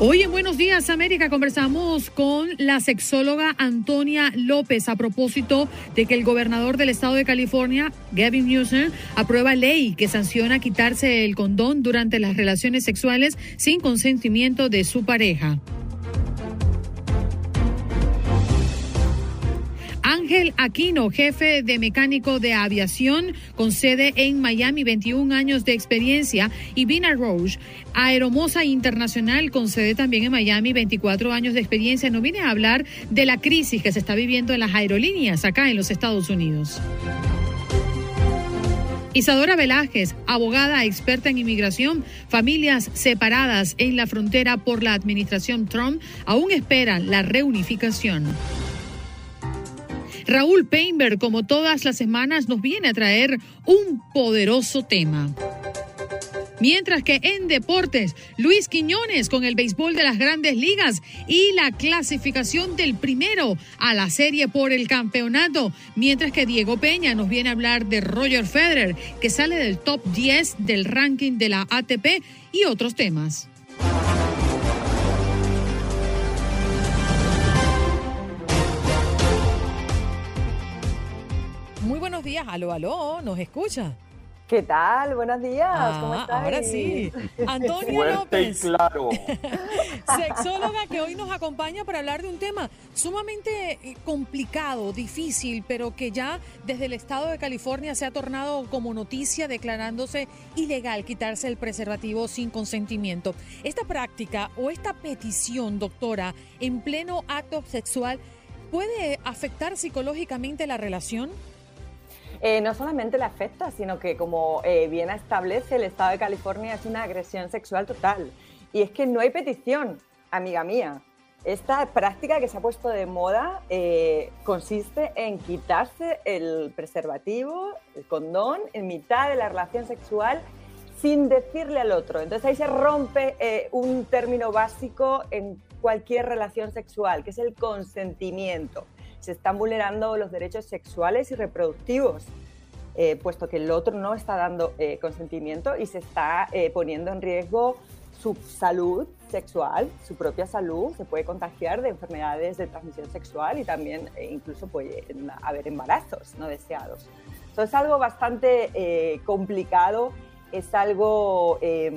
Hoy en Buenos Días América conversamos con la sexóloga Antonia López a propósito de que el gobernador del estado de California, Gavin Newsom, aprueba ley que sanciona quitarse el condón durante las relaciones sexuales sin consentimiento de su pareja. Ángel Aquino, jefe de mecánico de aviación con sede en Miami, 21 años de experiencia, y Vina Roche, aeromoza internacional con sede también en Miami, 24 años de experiencia. No viene a hablar de la crisis que se está viviendo en las aerolíneas acá en los Estados Unidos. Isadora Velázquez, abogada experta en inmigración, familias separadas en la frontera por la administración Trump, aún esperan la reunificación. Raúl Painberg, como todas las semanas, nos viene a traer un poderoso tema. Mientras que en deportes, Luis Quiñones con el béisbol de las grandes ligas y la clasificación del primero a la serie por el campeonato. Mientras que Diego Peña nos viene a hablar de Roger Federer, que sale del top 10 del ranking de la ATP y otros temas. Días, aló, aló, ¿nos escucha? ¿Qué tal? Buenos días. ¿Cómo Ah, estás? ahora sí. Antonia Fuerte y López, claro. sexóloga que hoy nos acompaña para hablar de un tema sumamente eh, complicado, difícil, pero que ya desde el estado de California se ha tornado como noticia declarándose ilegal quitarse el preservativo sin consentimiento. Esta práctica o esta petición, doctora, en pleno acto sexual, ¿puede afectar psicológicamente la relación? Eh, no solamente le afecta, sino que como eh, bien establece el Estado de California es una agresión sexual total. Y es que no hay petición, amiga mía. Esta práctica que se ha puesto de moda eh, consiste en quitarse el preservativo, el condón, en mitad de la relación sexual sin decirle al otro. Entonces ahí se rompe eh, un término básico en cualquier relación sexual, que es el consentimiento. Se están vulnerando los derechos sexuales y reproductivos, eh, puesto que el otro no está dando eh, consentimiento y se está eh, poniendo en riesgo su salud sexual, su propia salud, se puede contagiar de enfermedades de transmisión sexual y también incluso puede haber embarazos no deseados. Entonces es algo bastante complicado, es algo eh,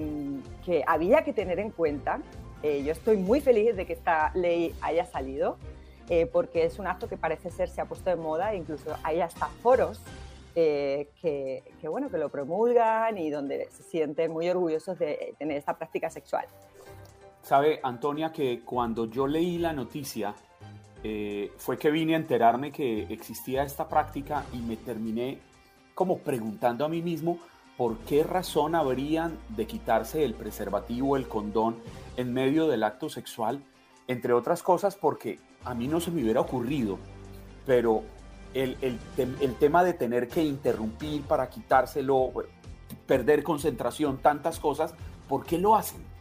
que había que tener en cuenta. Yo estoy muy feliz de que esta ley haya salido, eh, porque es un acto que parece ser se ha puesto de moda, incluso hay hasta foros eh, que, que, bueno, que lo promulgan y donde se sienten muy orgullosos de tener esta práctica sexual. Sabe, Antonia, que cuando yo leí la noticia, eh, fue que vine a enterarme que existía esta práctica y me terminé como preguntando a mí mismo por qué razón habrían de quitarse el preservativo, el condón en medio del acto sexual, entre otras cosas porque a mí no se me hubiera ocurrido, pero el, el, tem el tema de tener que interrumpir para quitárselo, perder concentración, tantas cosas, ¿por qué lo hacen?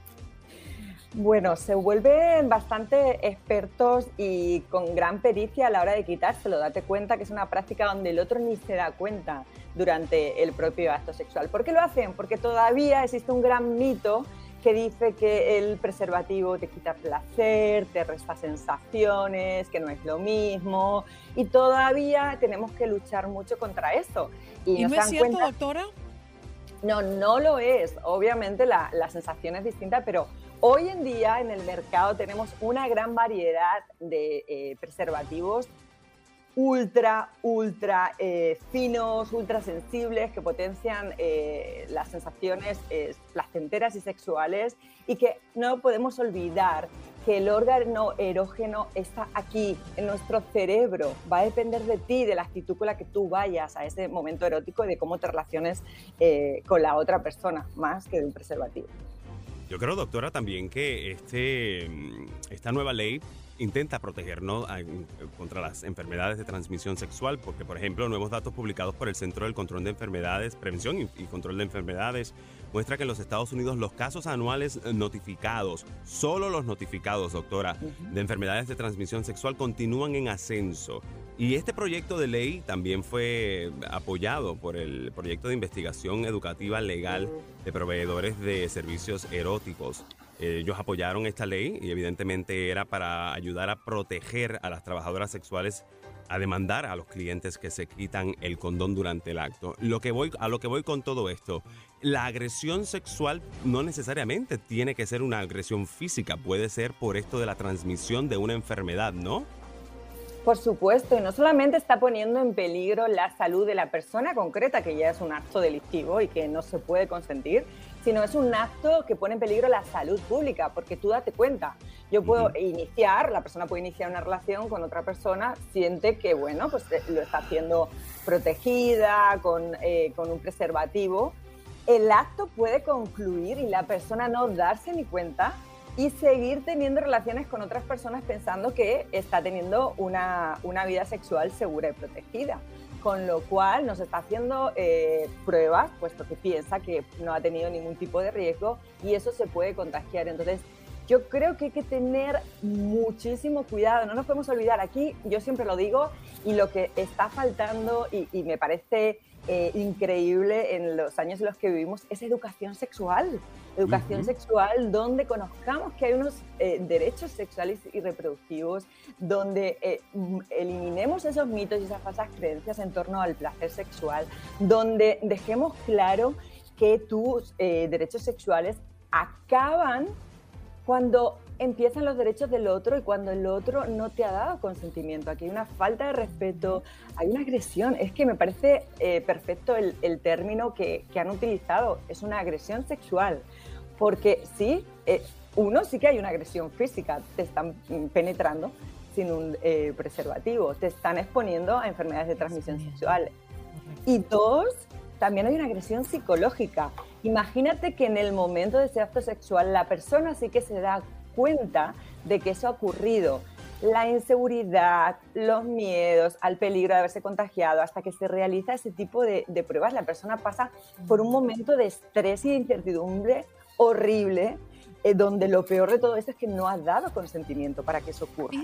Bueno, se vuelven bastante expertos y con gran pericia a la hora de quitárselo. Date cuenta que es una práctica donde el otro ni se da cuenta durante el propio acto sexual. ¿Por qué lo hacen? Porque todavía existe un gran mito que dice que el preservativo te quita placer, te resta sensaciones, que no es lo mismo. Y todavía tenemos que luchar mucho contra eso. ¿Y, ¿Y no es cierto, cuenta... doctora? No, no lo es. Obviamente la, la sensación es distinta, pero Hoy en día en el mercado tenemos una gran variedad de eh, preservativos ultra, ultra eh, finos, ultra sensibles, que potencian eh, las sensaciones eh, placenteras y sexuales y que no podemos olvidar que el órgano erógeno está aquí, en nuestro cerebro. Va a depender de ti, de la actitud con la que tú vayas a ese momento erótico y de cómo te relaciones con la otra persona, más que de un preservativo. Yo creo, doctora, también que este, esta nueva ley intenta protegernos contra las enfermedades de transmisión sexual, porque, por ejemplo, nuevos datos publicados por el Centro del Control de Enfermedades, Prevención y, Control de Enfermedades, muestra que en los Estados Unidos los casos anuales notificados, solo los notificados, doctora, de enfermedades de transmisión sexual continúan en ascenso. Y este proyecto de ley también fue apoyado por el proyecto de investigación educativa legal de proveedores de servicios eróticos ellos apoyaron esta ley y evidentemente era para ayudar a proteger a las trabajadoras sexuales a demandar a los clientes que se quitan el condón durante el acto. Lo que voy, a lo que voy con todo esto, la agresión sexual no necesariamente tiene que ser una agresión física, puede ser por esto de la transmisión de una enfermedad, ¿no? Por supuesto, y no solamente está poniendo en peligro la salud de la persona concreta, que ya es un acto delictivo y que no se puede consentir, sino es un acto que pone en peligro la salud pública, porque tú date cuenta, yo puedo iniciar, la persona puede iniciar una relación con otra persona, siente que, bueno, pues eh, lo está haciendo protegida, con, eh, con un preservativo. El acto puede concluir y la persona no darse ni cuenta y seguir teniendo relaciones con otras personas pensando que está teniendo una, una vida sexual segura y protegida con lo cual nos está haciendo eh, pruebas, puesto que piensa que no ha tenido ningún tipo de riesgo y eso se puede contagiar. Entonces, yo creo que hay que tener muchísimo cuidado, no nos podemos olvidar aquí, yo siempre lo digo, y lo que está faltando, y, y me parece eh, increíble en los años en los que vivimos es educación sexual. Educación sexual donde conozcamos que hay unos eh, derechos sexuales y reproductivos, donde eh, eliminemos esos mitos y esas falsas creencias en torno al placer sexual, donde dejemos claro que tus derechos sexuales acaban cuando empiezan los derechos del otro y cuando el otro no te ha dado consentimiento. Aquí hay una falta de respeto, hay una agresión. Es que me parece eh, perfecto el, término que, han utilizado. Es una agresión sexual. Porque sí, eh, uno sí que hay una agresión física. Te están penetrando sin un eh, preservativo. Te están exponiendo a enfermedades de transmisión sexual. Y dos, también hay una agresión psicológica. Imagínate que en el momento de ese acto sexual la persona sí que se da cuenta de que eso ha ocurrido. La inseguridad, los miedos al peligro de haberse contagiado, hasta que se realiza ese tipo de, pruebas, la persona pasa por un momento de estrés y de incertidumbre horrible eh, donde lo peor de todo esto es que no ha dado consentimiento para que eso ocurra.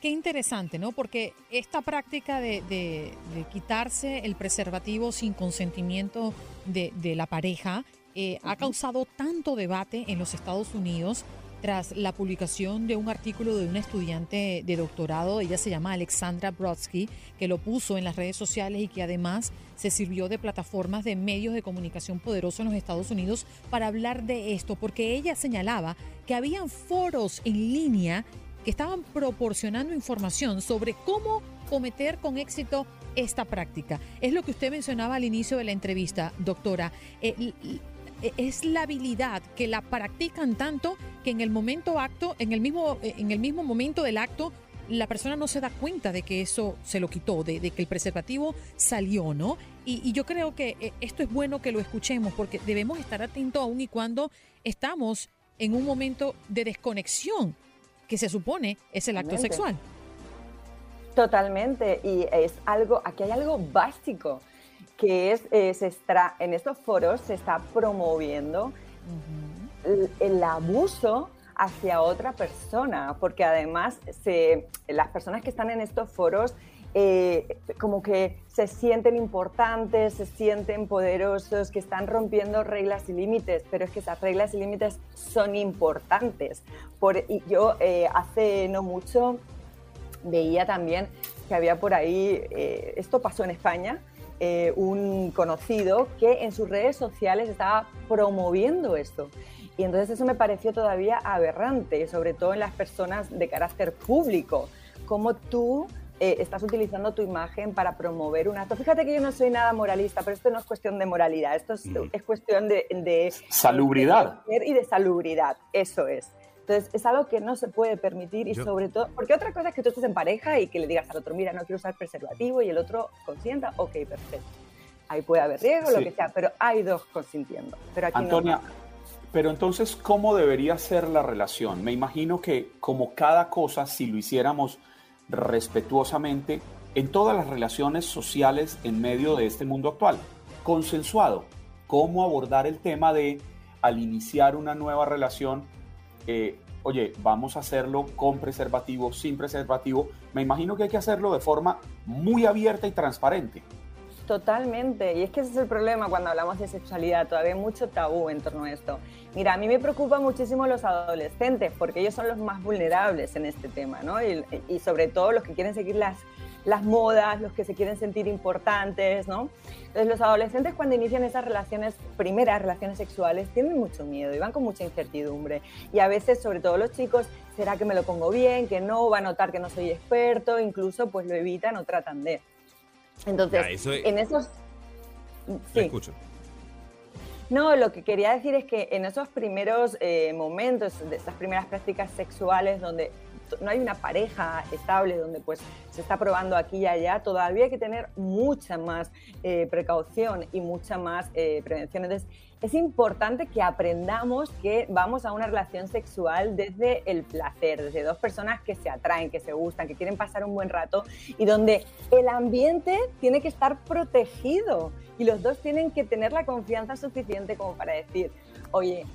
Qué interesante, ¿no? Porque esta práctica de, quitarse el preservativo sin consentimiento de, la pareja eh, ha causado tanto debate en los Estados Unidos tras la publicación de un artículo de una estudiante de doctorado, ella se llama Alexandra Brodsky, que lo puso en las redes sociales y que además se sirvió de plataformas de medios de comunicación poderosos en los Estados Unidos para hablar de esto, porque ella señalaba que habían foros en línea que estaban proporcionando información sobre cómo cometer con éxito esta práctica. Es lo que usted mencionaba al inicio de la entrevista, doctora. Eh, es la habilidad que la practican tanto que en el momento acto, en el mismo, en el mismo momento del acto, la persona no se da cuenta de que eso se lo quitó, de, que el preservativo salió, ¿no? Y, yo creo que eh, esto es bueno que lo escuchemos porque debemos estar atentos aún y cuando estamos en un momento de desconexión que se supone es el acto sexual. Totalmente, y es algo, aquí hay algo básico que es, eh, se en estos foros se está promoviendo el, abuso hacia otra persona, porque además se, las personas que están en estos foros eh, como que se sienten importantes, se sienten poderosos, que están rompiendo reglas y límites, pero es que esas reglas y límites son importantes. Por, y yo eh, hace no mucho veía también que había por ahí, esto pasó en España, eh, un conocido que en sus redes sociales estaba promoviendo esto. Y entonces eso me pareció todavía aberrante, sobre todo en las personas de carácter público. Cómo tú eh, estás utilizando tu imagen para promover un acto. Fíjate que yo no soy nada moralista, pero esto no es cuestión de moralidad, esto es, es cuestión de, de salubridad. y de salubridad, eso es. Entonces, es algo que no se puede permitir y sobre todo, porque otra cosa es que tú estés en pareja y que le digas al otro, mira, no quiero usar preservativo y el otro consienta, ok, perfecto. Ahí puede haber riesgo, lo que sea, pero hay dos consintiendo. Pero aquí Antonia, pero entonces, ¿cómo debería ser la relación? Me imagino que como cada cosa, si lo hiciéramos respetuosamente, en todas las relaciones sociales en medio de este mundo actual, consensuado, cómo abordar el tema de al iniciar una nueva relación, eh, oye, vamos a hacerlo con preservativo, sin preservativo, me imagino que hay que hacerlo de forma muy abierta y transparente. Totalmente, y es que ese es el problema cuando hablamos de sexualidad, todavía hay mucho tabú en torno a esto. Mira, a mí me preocupa muchísimo los adolescentes, porque ellos son los más vulnerables en este tema, ¿no? Y, y sobre todo los que quieren seguir las, las modas, los que se quieren sentir importantes, ¿no? Entonces los adolescentes cuando inician esas relaciones, primeras relaciones sexuales, tienen mucho miedo y van con mucha incertidumbre. Y a veces, sobre todo los chicos, ¿será que me lo pongo bien? ¿Que no? ¿Va a notar que no soy experto? Incluso pues lo evitan o tratan de... Entonces, en esos... Sí. escucho. No, lo que quería decir es que en esos primeros eh, momentos, de esas primeras prácticas sexuales donde no hay una pareja estable donde pues se está probando aquí y allá, todavía hay que tener mucha más eh, precaución y mucha más eh, prevención. Entonces, es importante que aprendamos que vamos a una relación sexual desde el placer, desde dos personas que se atraen, que se gustan, que quieren pasar un buen rato y donde el ambiente tiene que estar protegido y los dos tienen que tener la confianza suficiente como para decir, oye,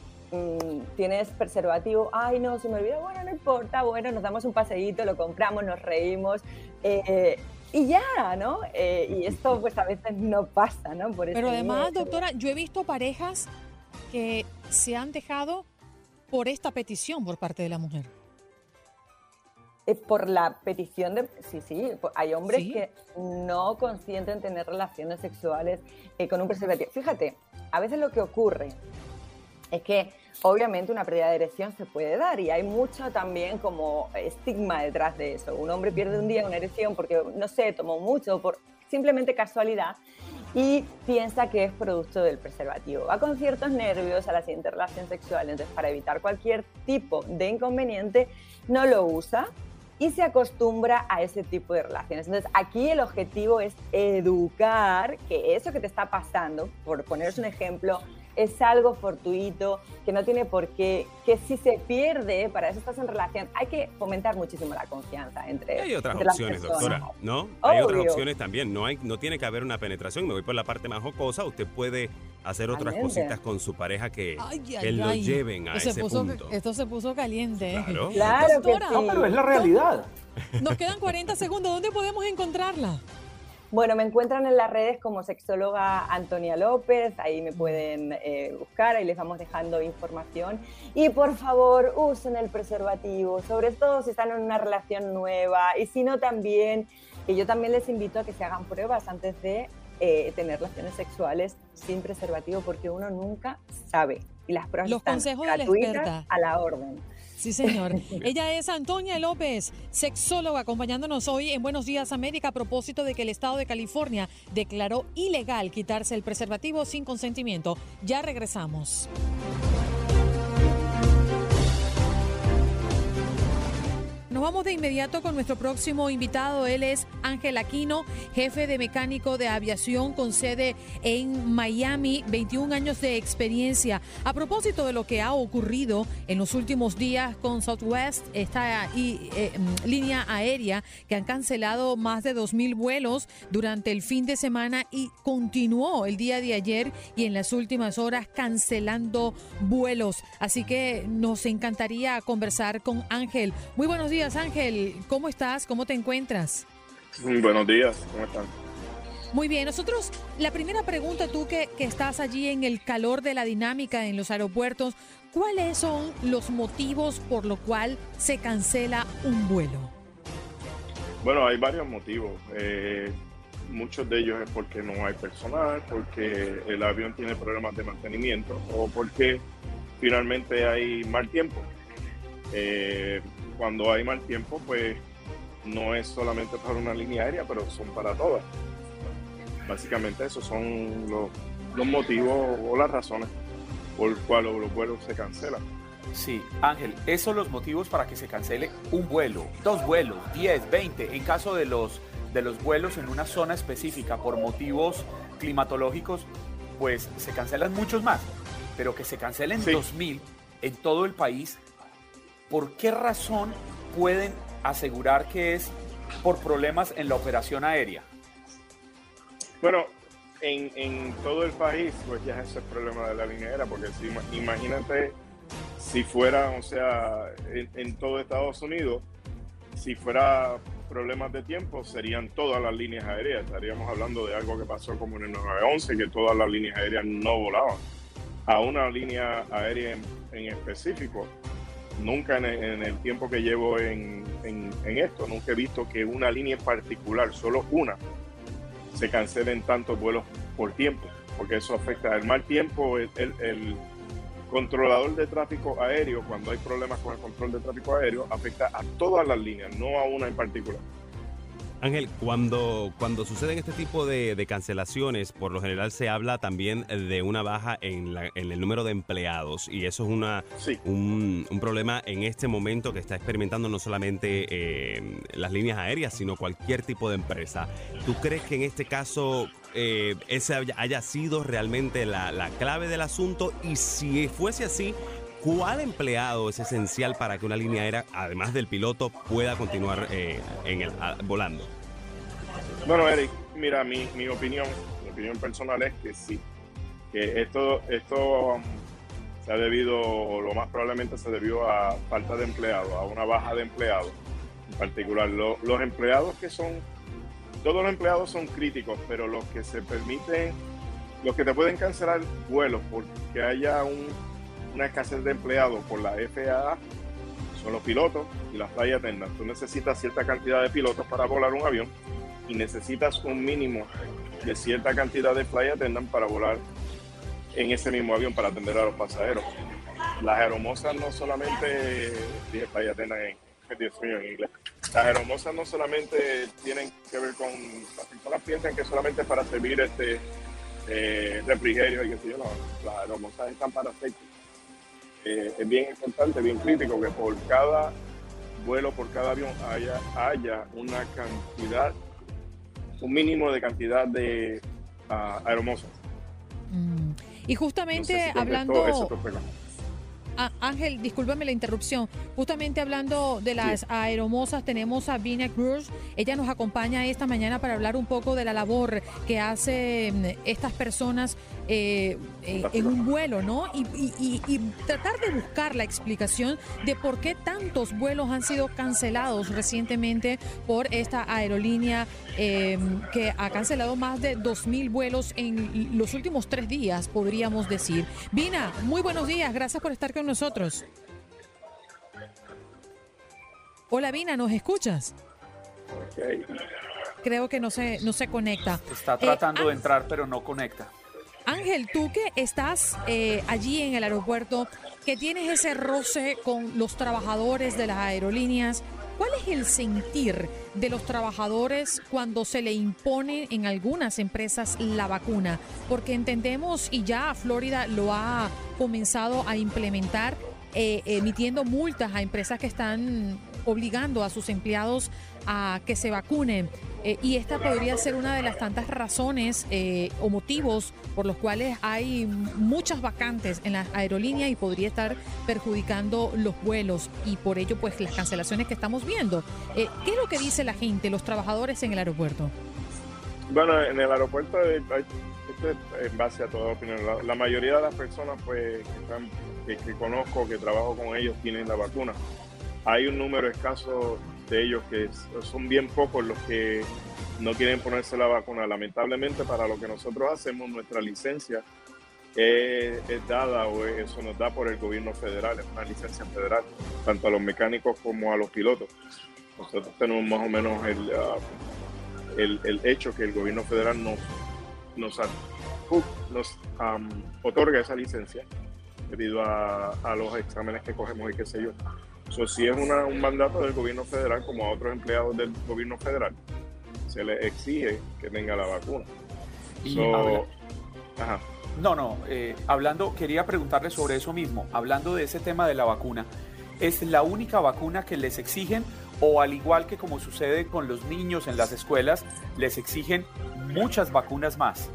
Tienes preservativo, ay no, se me olvidó, bueno, no importa, bueno, nos damos un paseíto, lo compramos, nos reímos. Eh, y ya, ¿no? Eh, y esto pues a veces no pasa, ¿no? Por Pero además, doctora, yo he visto parejas que se han dejado por esta petición por parte de la mujer. por la petición de... Sí, sí, hay hombres que no consienten tener relaciones sexuales eh, con un preservativo. Fíjate, a veces lo que ocurre es que obviamente una pérdida de erección se puede dar y hay mucho también como estigma detrás de eso. Un hombre pierde un día una erección porque, no sé, tomó mucho, por simplemente casualidad y piensa que es producto del preservativo. Va con ciertos nervios a la siguiente relación sexual, entonces para evitar cualquier tipo de inconveniente no lo usa y se acostumbra a ese tipo de relaciones. Entonces, aquí el objetivo es educar que eso que te está pasando, por poneros un ejemplo, es algo fortuito, que no tiene por qué, que si se pierde, para eso estás en relación, hay que fomentar muchísimo la confianza entre Hay otras opciones, doctora, ¿no? Hay otras opciones también, no, hay, no tiene que haber una penetración, me voy por la parte más jocosa, usted puede hacer otras cositas con su pareja que, lo lleven a ese punto. Esto se puso caliente. ¿eh? Claro, claro que sí. No, pero es la realidad. Nos quedan 40 segundos, ¿dónde podemos encontrarla? Bueno, me encuentran en las redes como sexóloga Antonia López, ahí me pueden eh, buscar, ahí les vamos dejando información. Y por favor, usen el preservativo, sobre todo si están en una relación nueva y si no también, y yo también les invito a que se hagan pruebas antes de eh, tener relaciones sexuales sin preservativo, porque uno nunca sabe. Y las pruebas Los están consejos gratuitas a la orden. Sí, señor. Ella es Antonia López, sexóloga, acompañándonos hoy en Buenos Días América a propósito de que el Estado de California declaró ilegal quitarse el preservativo sin consentimiento. Ya regresamos. Nos vamos de inmediato con nuestro próximo invitado. Él es Ángel Aquino, jefe de mecánico de aviación con sede en Miami, 21 años de experiencia. A propósito de lo que ha ocurrido en los últimos días con Southwest, esta eh, mm, línea aérea que han cancelado más de 2.000 vuelos durante el fin de semana y continuó el día de ayer y en las últimas horas cancelando vuelos. Así que nos encantaría conversar con Ángel. Muy buenos días. Ángel. ¿Cómo estás? ¿Cómo te encuentras? Buenos días, ¿cómo están? Muy bien, nosotros, la primera pregunta, tú que, que, estás allí en el calor de la dinámica en los aeropuertos, ¿cuáles son los motivos por lo cual se cancela un vuelo? Bueno, hay varios motivos. Eh, muchos de ellos es porque no hay personal, porque el avión tiene problemas de mantenimiento o porque finalmente hay mal tiempo. Eh, cuando hay mal tiempo, pues no es solamente para una línea aérea, pero son para todas. Básicamente esos son los, los motivos o las razones por las cuales los vuelos se cancelan. Sí, Ángel, esos son los motivos para que se cancele un vuelo, dos vuelos, 10, 20, en caso de los, de los vuelos en una zona específica por motivos climatológicos, pues se cancelan muchos más, pero que se cancelen 2000 en todo el país, ¿por qué razón pueden asegurar que es por problemas en la operación aérea? Bueno, en, en todo el país, pues ya es el problema de la línea aérea, porque si, imagínate si fuera, o sea, en, todo Estados Unidos, si fuera problemas de tiempo, serían todas las líneas aéreas. Estaríamos hablando de algo que pasó como en el 911, que todas las líneas aéreas no volaban. A una línea aérea en, específico, nunca en el, tiempo que llevo en, esto, nunca he visto que una línea en particular, solo una, se cancelen tantos vuelos por tiempo, porque eso afecta el mal tiempo, el controlador de tráfico aéreo, cuando hay problemas con el control de tráfico aéreo, afecta a todas las líneas, no a una en particular. Ángel, cuando, cuando suceden este tipo de, cancelaciones, por lo general se habla también de una baja en, el número de empleados y eso es una, un, problema en este momento que está experimentando no solamente eh, las líneas aéreas, sino cualquier tipo de empresa. ¿Tú crees que en este caso eh, ese haya, sido realmente la, la clave del asunto y si fuese así, ¿Cuál empleado es esencial para que una línea aérea, además del piloto, pueda continuar eh, volando? Bueno, Eric, mira, mi, mi, opinión, mi opinión personal es que sí, que esto, esto um, se ha debido, o lo más probablemente se debió a falta de empleados, a una baja de empleados. En particular, los empleados que son, todos los empleados son críticos, pero los que se permiten, los que te pueden cancelar vuelos porque haya un una escasez de empleados por la FAA son los pilotos y las flight attendants. Tú necesitas cierta cantidad de pilotos para volar un avión y necesitas un mínimo de cierta cantidad de flight attendants para volar en ese mismo avión para atender a los pasajeros. Las aeromosas no solamente, dije flight attendant en, inglés, las aeromosas no solamente tienen que ver con, las personas piensan que solamente para servir este eh, refrigerio y que sé yo, las aeromosas están para safety eh, es bien importante, bien crítico que por cada vuelo, por cada avión haya, haya una cantidad, un mínimo de cantidad de uh, aeromosas. Mm. Y justamente hablando... Ángel, discúlpame la interrupción. Justamente hablando de las aeromosas, tenemos a Vina Cruz. Ella nos acompaña esta mañana para hablar un poco de la labor que hacen estas personas eh, eh, en un vuelo, ¿no? Y, tratar de buscar la explicación de por qué tantos vuelos han sido cancelados recientemente por esta aerolínea em, que ha cancelado más de 2.000 vuelos en los últimos tres días, podríamos decir. Vina, muy buenos días. Gracias por estar con nosotros. Hola Vina, ¿nos escuchas? Creo que no se, no se conecta. Está eh, tratando de entrar, pero no conecta. Ángel, tú que estás eh, allí en el aeropuerto, que tienes ese roce con los trabajadores de las aerolíneas, ¿cuál es el sentir de los trabajadores cuando se le impone en algunas empresas la vacuna? Porque entendemos, y ya Florida lo ha comenzado a implementar, eh, emitiendo multas a empresas que están obligando a sus empleados a que se vacunen. Eh, y esta podría ser una de las tantas razones eh, o motivos por los cuales hay muchas vacantes en la aerolínea y podría estar perjudicando los vuelos y por ello pues las cancelaciones que estamos viendo. Eh, ¿Qué es lo que dice la gente, los trabajadores en el aeropuerto? Bueno, en el aeropuerto, en base a toda opinión, la, mayoría de las personas pues, que, que conozco, que trabajo con ellos, tienen la vacuna. Hay un número escaso de ellos que son bien pocos los que no quieren ponerse la vacuna. Lamentablemente para lo que nosotros hacemos, nuestra licencia es, dada o eso nos da por el gobierno federal, es una licencia federal, tanto a los mecánicos como a los pilotos. Nosotros tenemos más o menos el, ah, el, hecho que el gobierno federal nos, nos, nos otorga esa licencia debido a, a, los exámenes que cogemos y qué sé yo. So, si es un mandato del gobierno federal, como a otros empleados del gobierno federal, se les exige que tenga la vacuna. No, no, eh, hablando, quería preguntarle sobre eso mismo, hablando de ese tema de la vacuna. ¿Es la única vacuna que les exigen o al igual que como sucede con los niños en las escuelas, les exigen muchas vacunas más?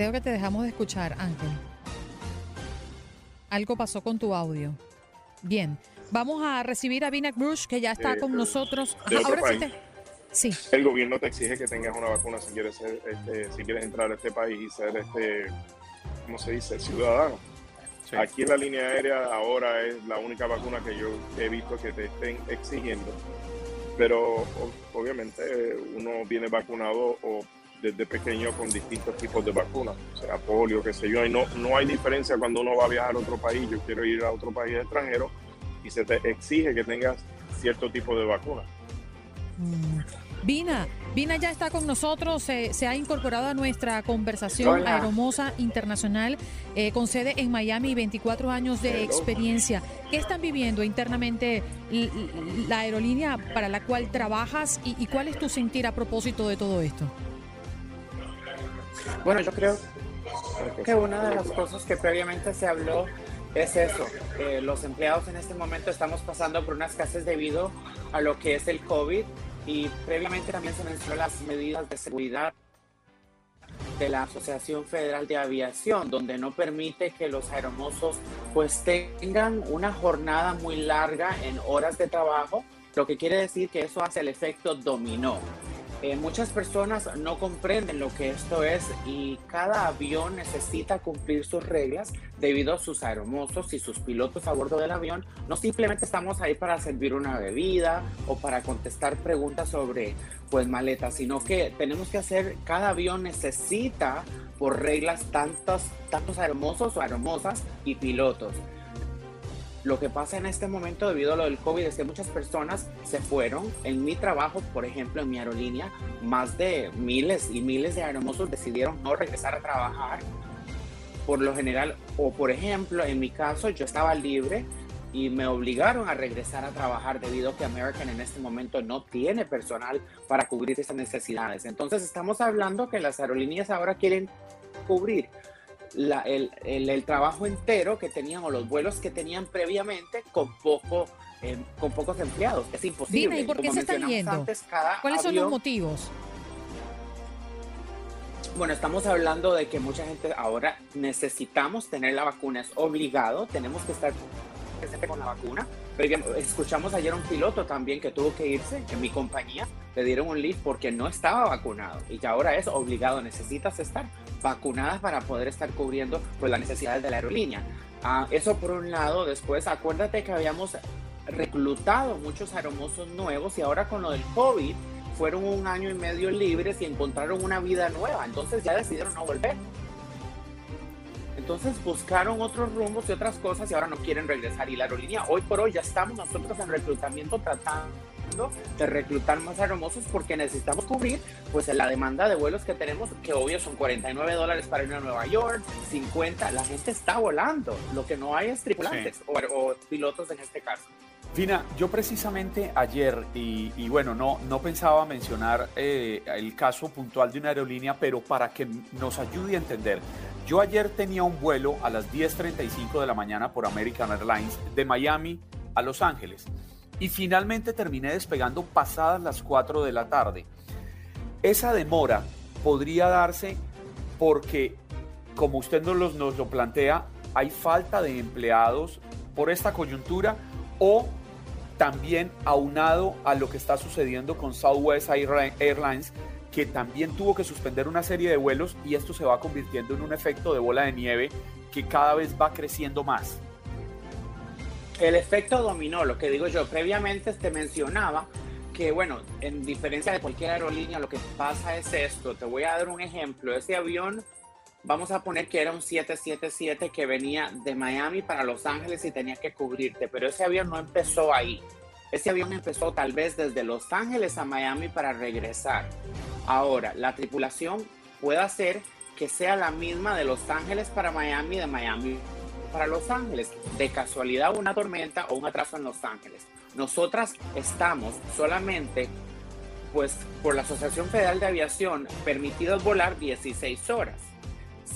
Creo que te dejamos de escuchar, Ángel. Algo pasó con tu audio. Bien, vamos a recibir a Vina Bruce, que ya está con nosotros. ahora sí, El gobierno te exige que tengas una vacuna si quieres, ser, este, si quieres entrar a este país y ser, este, ¿cómo se dice?, ciudadano. Aquí en la línea aérea ahora es la única vacuna que yo he visto que te estén exigiendo. Pero obviamente uno viene vacunado o desde pequeño con distintos tipos de vacunas, o sea, polio, qué sé yo, y no, no hay diferencia cuando uno va a viajar a otro país, yo quiero ir a otro país extranjero y se te exige que tengas cierto tipo de vacuna. Mm. Vina, Vina ya está con nosotros, se ha incorporado a nuestra conversación Aeromosa Internacional, eh, con sede en Miami, 24 años de experiencia. ¿Qué están viviendo internamente la aerolínea para la cual trabajas y cuál es tu sentir a propósito de todo esto? Bueno, yo creo que una de las cosas que previamente se habló es eso. los empleados en este momento estamos pasando por una escasez debido a lo que es el COVID y previamente también se mencionó las medidas de seguridad de la Asociación Federal de Aviación, donde no permite que los aeromosos pues tengan una jornada muy larga en horas de trabajo, lo que quiere decir que eso hace el efecto dominó. Eh, muchas personas no comprenden lo que esto es y cada avión necesita cumplir sus reglas debido a sus aeromosos y sus pilotos a bordo del avión. No simplemente estamos ahí para servir una bebida o para contestar preguntas sobre pues maletas, sino que tenemos que hacer, cada avión necesita por reglas tantos, tantos aeromosos o aeromosas y pilotos. Lo que pasa en este momento debido a lo del COVID es que muchas personas se fueron. En mi trabajo, por ejemplo, en mi aerolínea, más de miles y miles de aeromosos decidieron no regresar a trabajar por lo general. O por ejemplo, en mi caso, yo estaba libre y me obligaron a regresar a trabajar debido a que American en este momento no tiene personal para cubrir esas necesidades. Entonces estamos hablando que las aerolíneas ahora quieren cubrir el, el, trabajo entero que tenían o los vuelos que tenían previamente con poco eh, con pocos empleados. Es imposible. ¿y por qué se están yendo? ¿Cuáles son los motivos? Bueno, estamos hablando de que mucha gente ahora necesitamos tener la vacuna, es obligado, tenemos que estar con la vacuna. Escuchamos ayer un piloto también que tuvo que irse en mi compañía, le dieron un leave porque no estaba vacunado y que ahora es obligado, necesitas estar vacunada para poder estar cubriendo pues, las necesidades de la aerolínea. Ah, eso por un lado, después acuérdate que habíamos reclutado muchos aeromosos nuevos y ahora con lo del COVID fueron un año y medio libres y encontraron una vida nueva, entonces ya decidieron no volver. Entonces buscaron otros rumbos y otras cosas y ahora no quieren regresar. Y la aerolínea, hoy por hoy ya estamos nosotros en reclutamiento tratando de reclutar más hermosos porque necesitamos cubrir pues la demanda de vuelos que tenemos, que obvio son 49 dólares para ir a Nueva York, 50, la gente está volando, lo que no hay es tripulantes o, pilotos en este caso. Fina, yo precisamente ayer, y, bueno, no, no pensaba mencionar eh, el caso puntual de una aerolínea, pero para que nos ayude a entender, yo ayer tenía un vuelo a las 10.35 de la mañana por American Airlines de Miami a Los Ángeles y finalmente terminé despegando pasadas las 4 de la tarde. Esa demora podría darse porque, como usted nos lo, nos lo plantea, hay falta de empleados por esta coyuntura o también aunado a lo que está sucediendo con Southwest Airlines, que también tuvo que suspender una serie de vuelos y esto se va convirtiendo en un efecto de bola de nieve que cada vez va creciendo más. El efecto dominó, lo que digo yo, previamente te mencionaba que, bueno, en diferencia de cualquier aerolínea, lo que pasa es esto. Te voy a dar un ejemplo. Ese avión, vamos a poner que era un 777 que venía de Miami para Los Ángeles y tenía que cubrirte, pero ese avión no empezó ahí. Ese avión empezó tal vez desde Los Ángeles a Miami para regresar. Ahora, la tripulación puede hacer que sea la misma de Los Ángeles para Miami, de Miami para Los Ángeles. De casualidad una tormenta o un atraso en Los Ángeles. Nosotras estamos solamente, pues por la Asociación Federal de Aviación, permitidos volar 16 horas.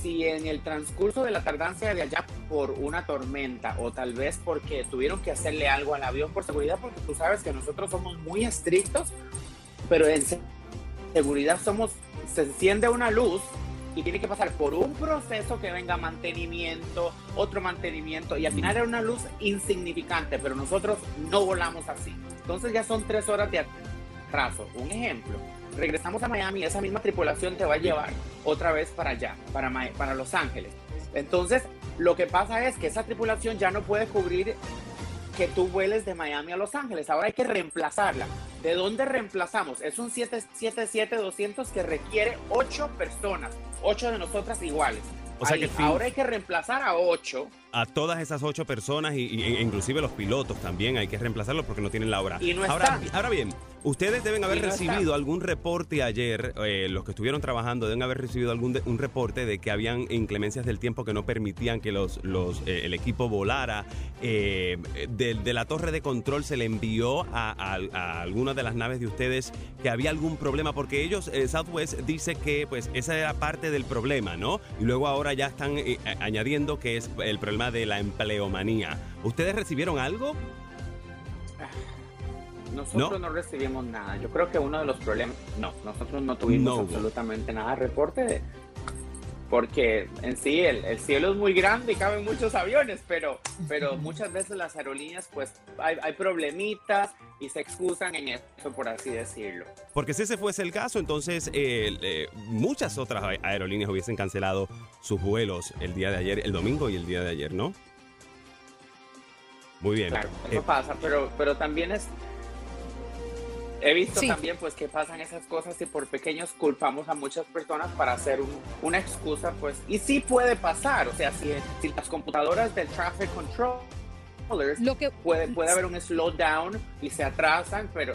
Si en el transcurso de la tardancia de allá por una tormenta o tal vez porque tuvieron que hacerle algo al avión por seguridad, porque tú sabes que nosotros somos muy estrictos, pero en seguridad somos, se enciende una luz y tiene que pasar por un proceso que venga mantenimiento, otro mantenimiento, y al final era una luz insignificante, pero nosotros no volamos así. Entonces ya son tres horas de atraso. Un ejemplo, regresamos a Miami, esa misma tripulación te va a llevar otra vez para allá, para, para Los Ángeles. Entonces, lo que pasa es que esa tripulación ya no puede cubrir que tú vueles de Miami a Los Ángeles. Ahora hay que reemplazarla. ¿De dónde reemplazamos? Es un 777-200 que requiere ocho personas, ocho de nosotras iguales. O sea que ahora hay que reemplazar a ocho a todas esas ocho personas y, e inclusive los pilotos también hay que reemplazarlos porque no tienen la hora. Y no ahora, ahora bien, ustedes deben haber recibido algún reporte ayer, eh, los que estuvieron trabajando deben haber recibido algún un reporte de que habían inclemencias del tiempo que no permitían que los, los eh, el equipo volara. Eh, de, la torre de control se le envió a, a, alguna de las naves de ustedes que había algún problema porque ellos, Southwest dice que pues esa era parte del problema, ¿no? Y luego ahora ya están añadiendo que es el problema de la empleomanía. ¿Ustedes recibieron algo? Nosotros ¿No? recibimos nada. Yo creo que uno de los problemas, no, nosotros no tuvimos absolutamente nada reporte de, porque en sí el, cielo es muy grande y caben muchos aviones, pero, pero muchas veces las aerolíneas pues hay, hay, problemitas y se excusan en eso, por así decirlo. Porque si ese fuese el caso, entonces eh, eh, muchas otras aerolíneas hubiesen cancelado sus vuelos el día de ayer, el domingo y el día de ayer, ¿no? Muy bien. Claro, eso eh, pasa, pero, pero también es, he visto también pues que pasan esas cosas y por pequeños culpamos a muchas personas para hacer una excusa pues y sí puede pasar, o sea, si, si las computadoras del traffic control lo que puede, puede haber un slowdown y se atrasan, pero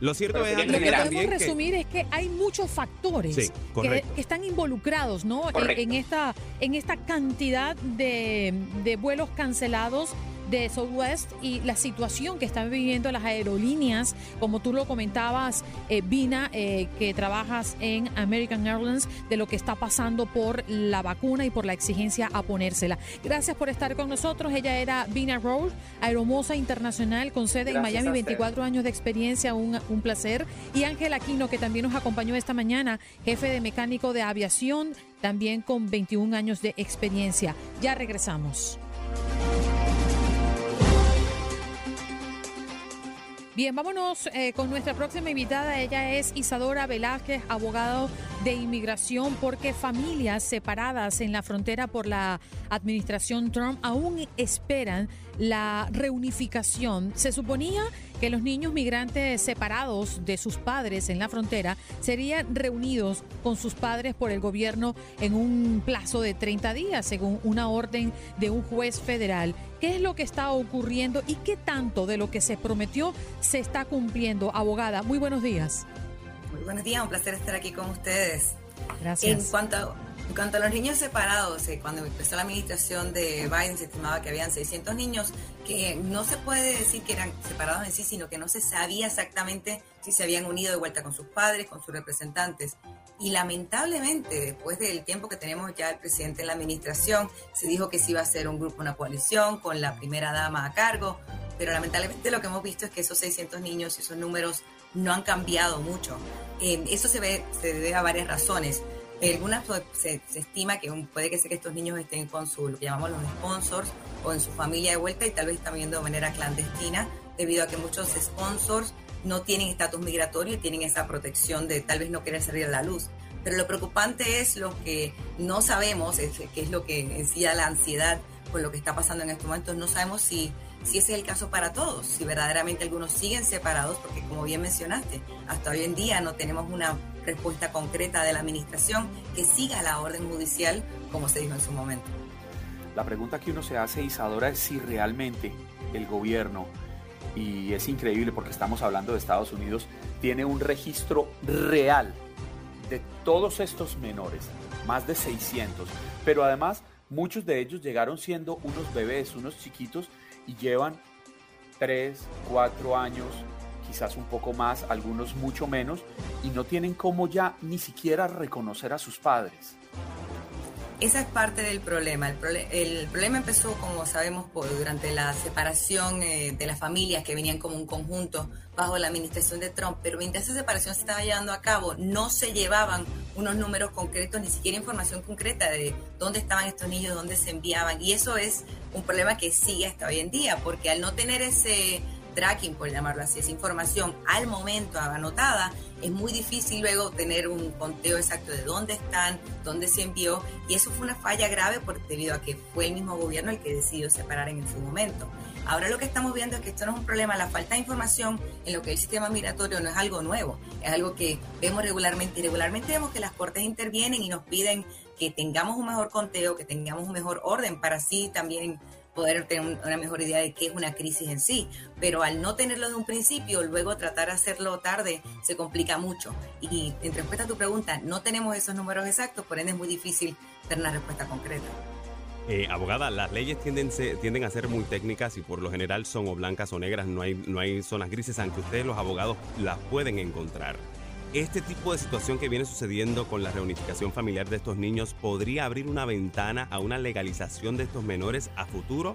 lo cierto es lo que podemos resumir es que hay muchos factores que, están involucrados ¿no? En, esta, en esta cantidad de, de vuelos cancelados de Southwest y la situación que están viviendo las aerolíneas, como tú lo comentabas, eh, Vina, eh, que trabajas en American Airlines, de lo que está pasando por la vacuna y por la exigencia a ponérsela. Gracias por estar con nosotros. Ella era Vina Rose, aeromosa internacional con sede en Miami, 24 años de experiencia, un, un placer. Y Ángel Aquino, que también nos acompañó esta mañana, jefe de mecánico de aviación, también con 21 años de experiencia. Ya regresamos. Bien, vámonos eh, con nuestra próxima invitada. Ella es Isadora Velázquez, abogado de inmigración, porque familias separadas en la frontera por la administración Trump aún esperan la reunificación. Se suponía que los niños migrantes separados de sus padres en la frontera serían reunidos con sus padres por el gobierno en un plazo de 30 días, según una orden de un juez federal. ¿Qué es lo que está ocurriendo y qué tanto de lo que se prometió se está cumpliendo? Abogada, muy buenos días. Muy buenos días, un placer estar aquí con ustedes. Gracias. En cuanto en cuanto a los niños separados, eh, cuando empezó la administración de Biden se estimaba que habían 600 niños, que no se puede decir que eran separados en sí, sino que no se sabía exactamente si se habían unido de vuelta con sus padres, con sus representantes. Y lamentablemente, después del tiempo que tenemos ya el presidente en la administración, se dijo que se iba a ser un grupo, una coalición, con la primera dama a cargo, pero lamentablemente lo que hemos visto es que esos 600 niños y esos números no han cambiado mucho. Eh, eso se, ve, se debe a varias razones. Algunas pues, se, estima que puede que sea que estos niños estén con su, lo que llamamos los sponsors o en su familia de vuelta y tal vez están viendo de manera clandestina debido a que muchos sponsors no tienen estatus migratorio y tienen esa protección de tal vez no querer salir a la luz. Pero lo preocupante es lo que no sabemos, que es lo que encía la ansiedad con lo que está pasando en estos momentos. No sabemos si, si ese es el caso para todos, si verdaderamente algunos siguen separados, porque como bien mencionaste, hasta hoy en día no tenemos una respuesta concreta de la administración que siga la orden judicial como se dijo en su momento. La pregunta que uno se hace, Isadora, es si realmente el gobierno, y es increíble porque estamos hablando de Estados Unidos, tiene un registro real de todos estos menores más de 600. Pero además, muchos de ellos llegaron siendo unos bebés, unos chiquitos, y llevan 3, 4 años, quizás un poco más, algunos mucho menos, y no tienen cómo ya ni siquiera reconocer a sus padres. Esa es parte del problema. El, problema empezó, como sabemos, durante la separación eh, de las familias que venían como un conjunto bajo la administración de Trump, pero mientras esa separación se estaba llevando a cabo, no se llevaban unos números concretos, ni siquiera información concreta de dónde estaban estos niños, dónde se enviaban. Y eso es un problema que sigue hasta hoy en día, porque al no tener ese tracking, por llamarlo así, esa información al momento anotada, es muy difícil luego tener un conteo exacto de dónde están, dónde se envió, y eso fue una falla grave por, debido a que fue el mismo gobierno el que decidió separar en su momento. Ahora lo que estamos viendo es que esto no es un problema, la falta de información en lo que es el sistema migratorio no es algo nuevo, es algo que vemos regularmente y regularmente vemos que las cortes intervienen y nos piden que tengamos un mejor conteo, que tengamos un mejor orden para así también poder tener una mejor idea de qué es una crisis en sí. Pero al no tenerlo de un principio, luego tratar de hacerlo tarde se complica mucho. Y en respuesta a tu pregunta, no tenemos esos números exactos, por ende es muy difícil tener una respuesta concreta. Eh, abogada, las leyes tienden, tienden a ser muy técnicas y por lo general son o blancas o negras, no hay, no hay zonas grises, aunque ustedes los abogados las pueden encontrar este tipo de situación que viene sucediendo con la reunificación familiar de estos niños podría abrir una ventana a una legalización de estos menores a futuro?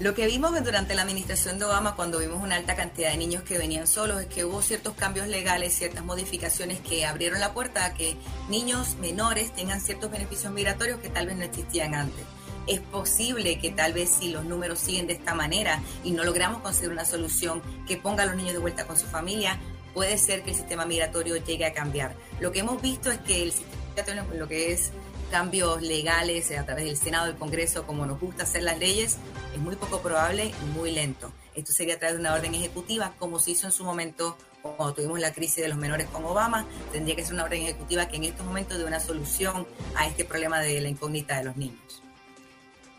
Lo que vimos durante la administración de Obama, cuando vimos una alta cantidad de niños que venían solos, es que hubo ciertos cambios legales, ciertas modificaciones que abrieron la puerta a que niños menores tengan ciertos beneficios migratorios que tal vez no existían antes. Es posible que tal vez si los números siguen de esta manera y no logramos conseguir una solución que ponga a los niños de vuelta con su familia, puede ser que el sistema migratorio llegue a cambiar. Lo que hemos visto es que el sistema migratorio, lo que es cambios legales a través del Senado, del Congreso, como nos gusta hacer las leyes, es muy poco probable y muy lento. Esto sería a través de una orden ejecutiva, como se hizo en su momento cuando tuvimos la crisis de los menores con Obama. Tendría que ser una orden ejecutiva que en estos momentos dé una solución a este problema de la incógnita de los niños.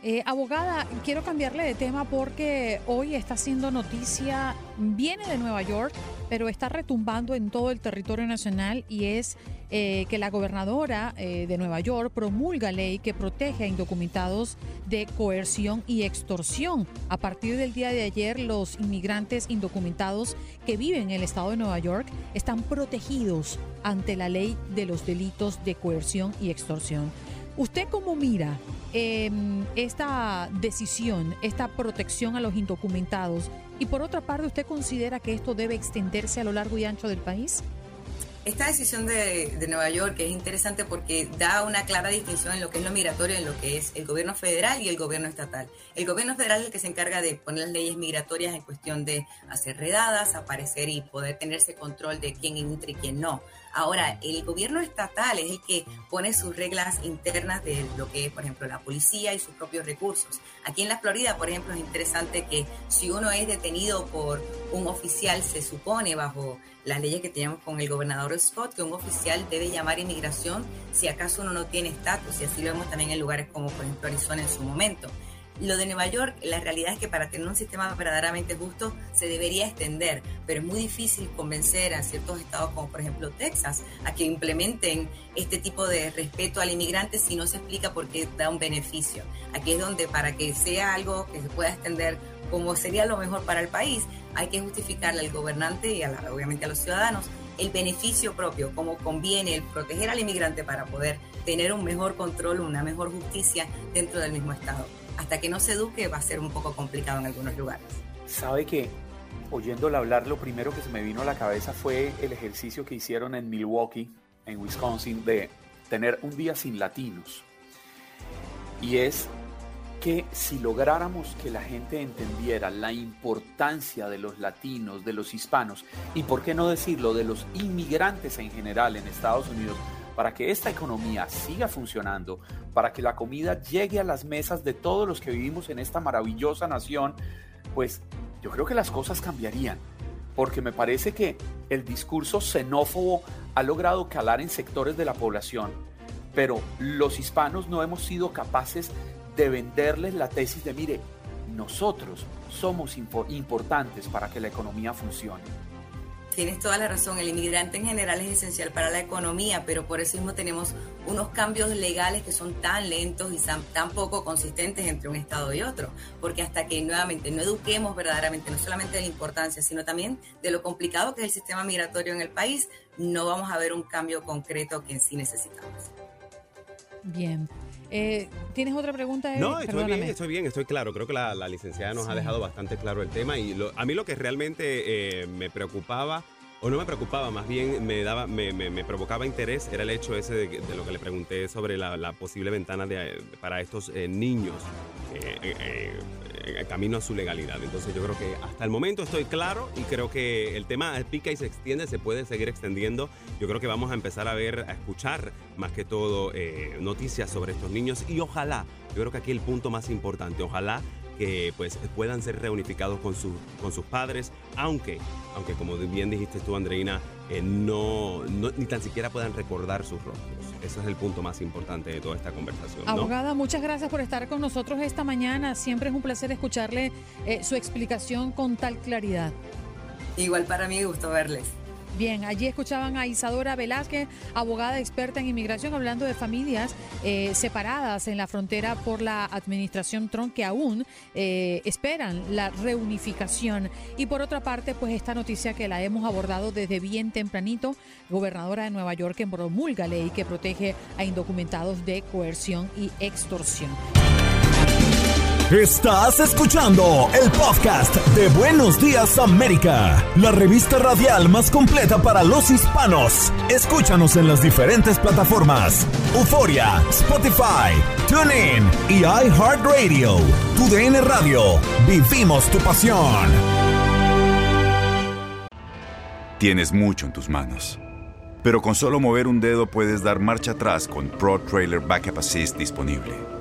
Eh, abogada, quiero cambiarle de tema porque hoy está haciendo noticia, viene de Nueva York, pero está retumbando en todo el territorio nacional y es eh, que la gobernadora eh, de Nueva York promulga ley que protege a indocumentados de coerción y extorsión. A partir del día de ayer, los inmigrantes indocumentados que viven en el estado de Nueva York están protegidos ante la ley de los delitos de coerción y extorsión. ¿Usted cómo mira em, esta decisión, esta protección a los indocumentados? Y por otra parte, ¿usted considera que esto debe extenderse a lo largo y ancho del país? Esta decisión de, Nueva York es interesante porque da una clara distinción en lo que es lo migratorio, en lo que es el gobierno federal y el gobierno estatal. El gobierno federal es el que se encarga de poner las leyes migratorias en cuestión de hacer redadas, aparecer y poder tenerse control de quién entra y quién no. Ahora, el gobierno estatal es el que pone sus reglas internas de lo que es, por ejemplo, la policía y sus propios recursos. Aquí en la Florida, por ejemplo, es interesante que si uno es detenido por un oficial, se supone bajo las leyes que tenemos con el gobernador Scott que un oficial debe llamar inmigración si acaso uno no tiene estatus, y así lo vemos también en lugares como, por ejemplo, Arizona en su momento. Lo de Nueva York, la realidad es que para tener un sistema verdaderamente justo se debería extender, pero es muy difícil convencer a ciertos estados como por ejemplo Texas a que implementen este tipo de respeto al inmigrante si no se explica por qué da un beneficio. Aquí es donde para que sea algo que se pueda extender como sería lo mejor para el país, hay que justificarle al gobernante y obviamente a los ciudadanos el beneficio propio, como conviene el proteger al inmigrante para poder tener un mejor control, una mejor justicia dentro del mismo Estado hasta que no se eduque va a ser un poco complicado en algunos lugares. ¿Sabe que oyéndole hablar lo primero que se me vino a la cabeza fue el ejercicio que hicieron en Milwaukee, en Wisconsin, de tener un día sin latinos? Y es que si lográramos que la gente entendiera la importancia de los latinos, de los hispanos, y por qué no decirlo, de los inmigrantes en general en Estados Unidos, para que esta economía siga funcionando, para que la comida llegue a las mesas de todos los que vivimos en esta maravillosa nación, pues yo creo que las cosas cambiarían. Porque me parece que el discurso xenófobo ha logrado calar en sectores de la población, pero los hispanos no hemos sido capaces de venderles la tesis de, mire, nosotros somos importantes para que la economía funcione. tienes toda la razón, el inmigrante en general es esencial para la economía, pero por eso mismo tenemos unos cambios legales que son tan lentos y tan poco consistentes entre un Estado y otro, porque hasta que nuevamente no eduquemos verdaderamente, no solamente de la importancia, sino también de lo complicado que es el sistema migratorio en el país, no vamos a ver un cambio concreto que en sí necesitamos. Bien. Eh, ¿Tienes otra pregunta? No, estoy bien, estoy bien, estoy claro. Creo que la, licenciada nos ha dejado bastante claro el tema y a mí lo que realmente eh, me preocupaba o no me preocupaba, más bien me daba, me, me, provocaba interés, era el hecho ese de, lo que le pregunté sobre la, posible ventana de, para estos eh, niños eh, camino a su legalidad. Entonces yo creo que hasta el momento estoy claro y creo que el tema pica y se extiende, se puede seguir extendiendo. Yo creo que vamos a empezar a ver, a escuchar más que todo noticias sobre estos niños y ojalá, yo creo que aquí el punto más importante, ojalá que pues puedan ser reunificados con, su, con sus padres, aunque, aunque como bien dijiste tú, Andreina, eh, no, ni tan siquiera puedan recordar sus rostros. Ese es el punto más importante de toda esta conversación. Abogada, muchas gracias por estar con nosotros esta mañana. Siempre es un placer escucharle eh, su explicación con tal claridad. Igual para mí, gusto verles. Bien, allí escuchaban a Isadora Velázquez, abogada experta en inmigración, hablando de familias eh, separadas en la frontera por la administración Trump que aún eh, esperan la reunificación. Y por otra parte, pues esta noticia que la hemos abordado desde bien tempranito, gobernadora de Nueva York en promulga ley que protege a indocumentados de coerción y extorsión. Estás escuchando el podcast de Buenos Días América, la revista radial más completa para los hispanos. Escúchanos en las diferentes plataformas: Euforia, Spotify, TuneIn y iHeartRadio. Tu DN Radio. Vivimos tu pasión. Tienes mucho en tus manos, pero con solo mover un dedo puedes dar marcha atrás con Pro Trailer Backup Assist disponible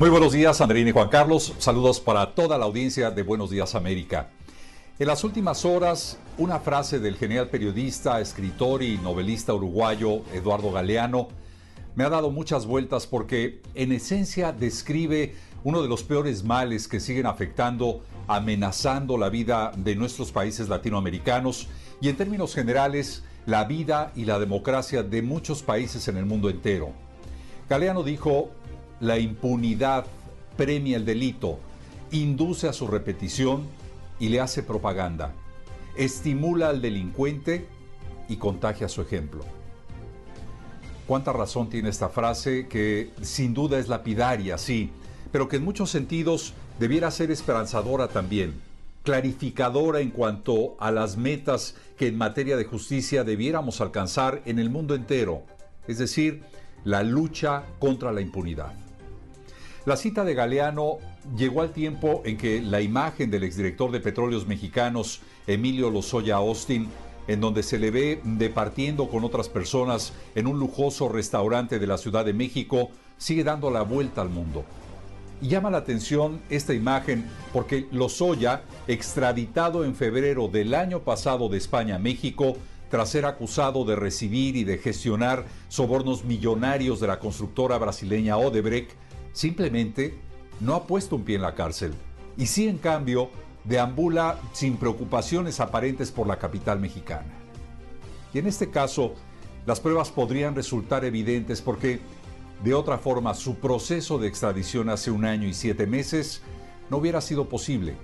Muy buenos días, Andreina y Juan Carlos. Saludos para toda la audiencia de Buenos Días América. En las últimas horas, una frase del genial periodista, escritor y novelista uruguayo Eduardo Galeano me ha dado muchas vueltas porque en esencia describe uno de los peores males que siguen afectando, amenazando la vida de nuestros países latinoamericanos y en términos generales la vida y la democracia de muchos países en el mundo entero. Galeano dijo, la impunidad premia el delito, induce a su repetición y le hace propaganda, estimula al delincuente y contagia su ejemplo. ¿Cuánta razón tiene esta frase que sin duda es lapidaria, sí, pero que en muchos sentidos debiera ser esperanzadora también, clarificadora en cuanto a las metas que en materia de justicia debiéramos alcanzar en el mundo entero, es decir, la lucha contra la impunidad. La cita de Galeano llegó al tiempo en que la imagen del exdirector de Petróleos Mexicanos, Emilio Lozoya Austin, en donde se le ve departiendo con otras personas en un lujoso restaurante de la Ciudad de México, sigue dando la vuelta al mundo. Y llama la atención esta imagen porque Lozoya, extraditado en febrero del año pasado de España a México, tras ser acusado de recibir y de gestionar sobornos millonarios de la constructora brasileña Odebrecht, simplemente no ha puesto un pie en la cárcel y sí en cambio deambula sin preocupaciones aparentes por la capital mexicana. Y en este caso, las pruebas podrían resultar evidentes porque, de otra forma, su proceso de extradición hace un año y siete meses no hubiera sido posible.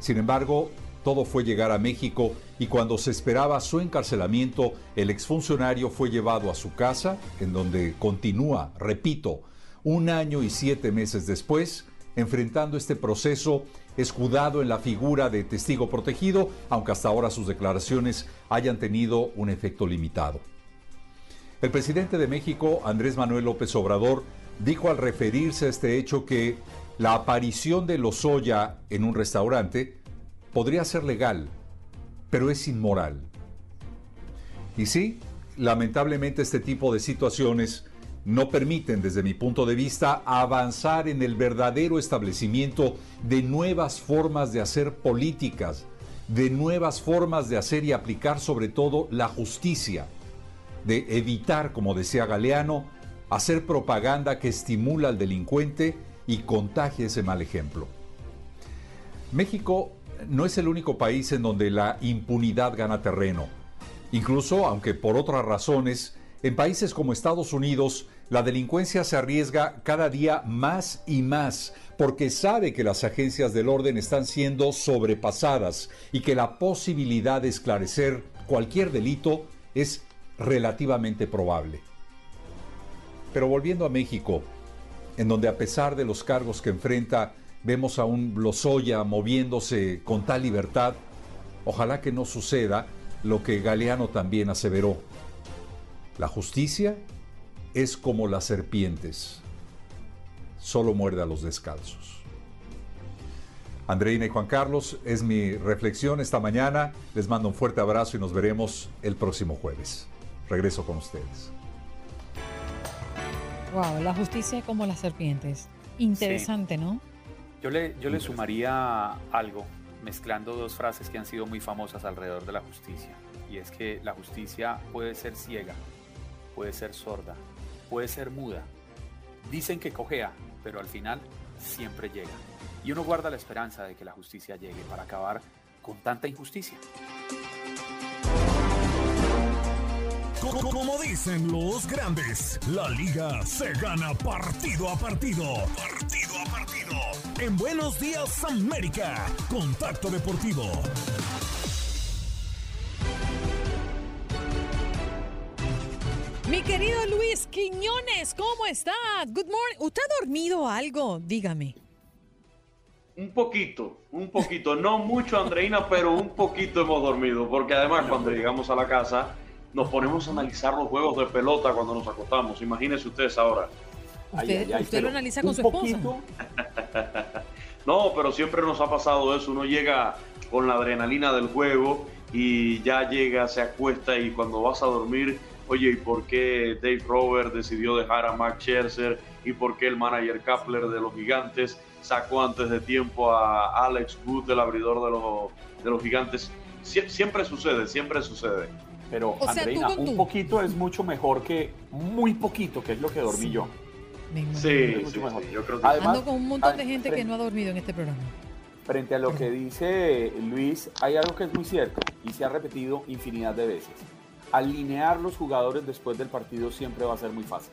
Sin embargo, todo fue llegar a México y cuando se esperaba su encarcelamiento, el exfuncionario fue llevado a su casa, en donde continúa, repito, un año y siete meses después, enfrentando este proceso escudado en la figura de testigo protegido, aunque hasta ahora sus declaraciones hayan tenido un efecto limitado. El presidente de México, Andrés Manuel López Obrador, dijo al referirse a este hecho que la aparición de Lozoya en un restaurante podría ser legal, pero es inmoral. Y sí, lamentablemente este tipo de situaciones no permiten, desde mi punto de vista, avanzar en el verdadero establecimiento de nuevas formas de hacer políticas, de nuevas formas de hacer y aplicar sobre todo la justicia, de evitar, como decía Galeano, hacer propaganda que estimula al delincuente y contagie ese mal ejemplo. México no es el único país en donde la impunidad gana terreno. Incluso, aunque por otras razones, en países como Estados Unidos, la delincuencia se arriesga cada día más y más porque sabe que las agencias del orden están siendo sobrepasadas y que la posibilidad de esclarecer cualquier delito es relativamente probable. Pero volviendo a México, en donde a pesar de los cargos que enfrenta, vemos a un Lozoya moviéndose con tal libertad, ojalá que no suceda lo que Galeano también aseveró. La justicia es como las serpientes, solo muerde a los descalzos. Andreina y Juan Carlos, es mi reflexión esta mañana. Les mando un fuerte abrazo y nos veremos el próximo jueves. Regreso con ustedes. Wow, la justicia como las serpientes. Interesante, ¿no? Yo le, yo le sumaría algo, mezclando dos frases que han sido muy famosas alrededor de la justicia. Y es que la justicia puede ser ciega, puede ser sorda, puede ser muda. Dicen que cojea, pero al final siempre llega. Y uno guarda la esperanza de que la justicia llegue para acabar con tanta injusticia. Como dicen los grandes, la liga se gana partido a partido. Partido a partido. En Buenos Días América, Contacto Deportivo. Mi querido Luis Quiñones, ¿cómo estás? Good morning. ¿Usted ha dormido algo? Dígame. Un poquito, un poquito, no mucho Andreina, pero un poquito hemos dormido, porque además cuando llegamos a la casa nos ponemos a analizar los juegos de pelota cuando nos acostamos. Imagínense ustedes ahora. ¿Usted, lo analiza con su esposa? no, pero siempre nos ha pasado eso. Uno llega con la adrenalina del juego y ya llega, se acuesta y cuando vas a dormir oye, ¿y por qué Dave Rover decidió dejar a Max Scherzer? ¿Y por qué el manager Kapler de los Gigantes sacó antes de tiempo a Alex Wood, el abridor de los, de los Gigantes? siempre sucede, siempre sucede. Pero, Andreina, un poquito es mucho mejor que muy poquito, que es lo que dormí yo. Sí, sí, yo creo que Ando con un montón de gente que no ha dormido en este programa. Frente a lo que dice Luis, hay algo que es muy cierto y se ha repetido infinidad de veces alinear los jugadores después del partido siempre va a ser muy fácil.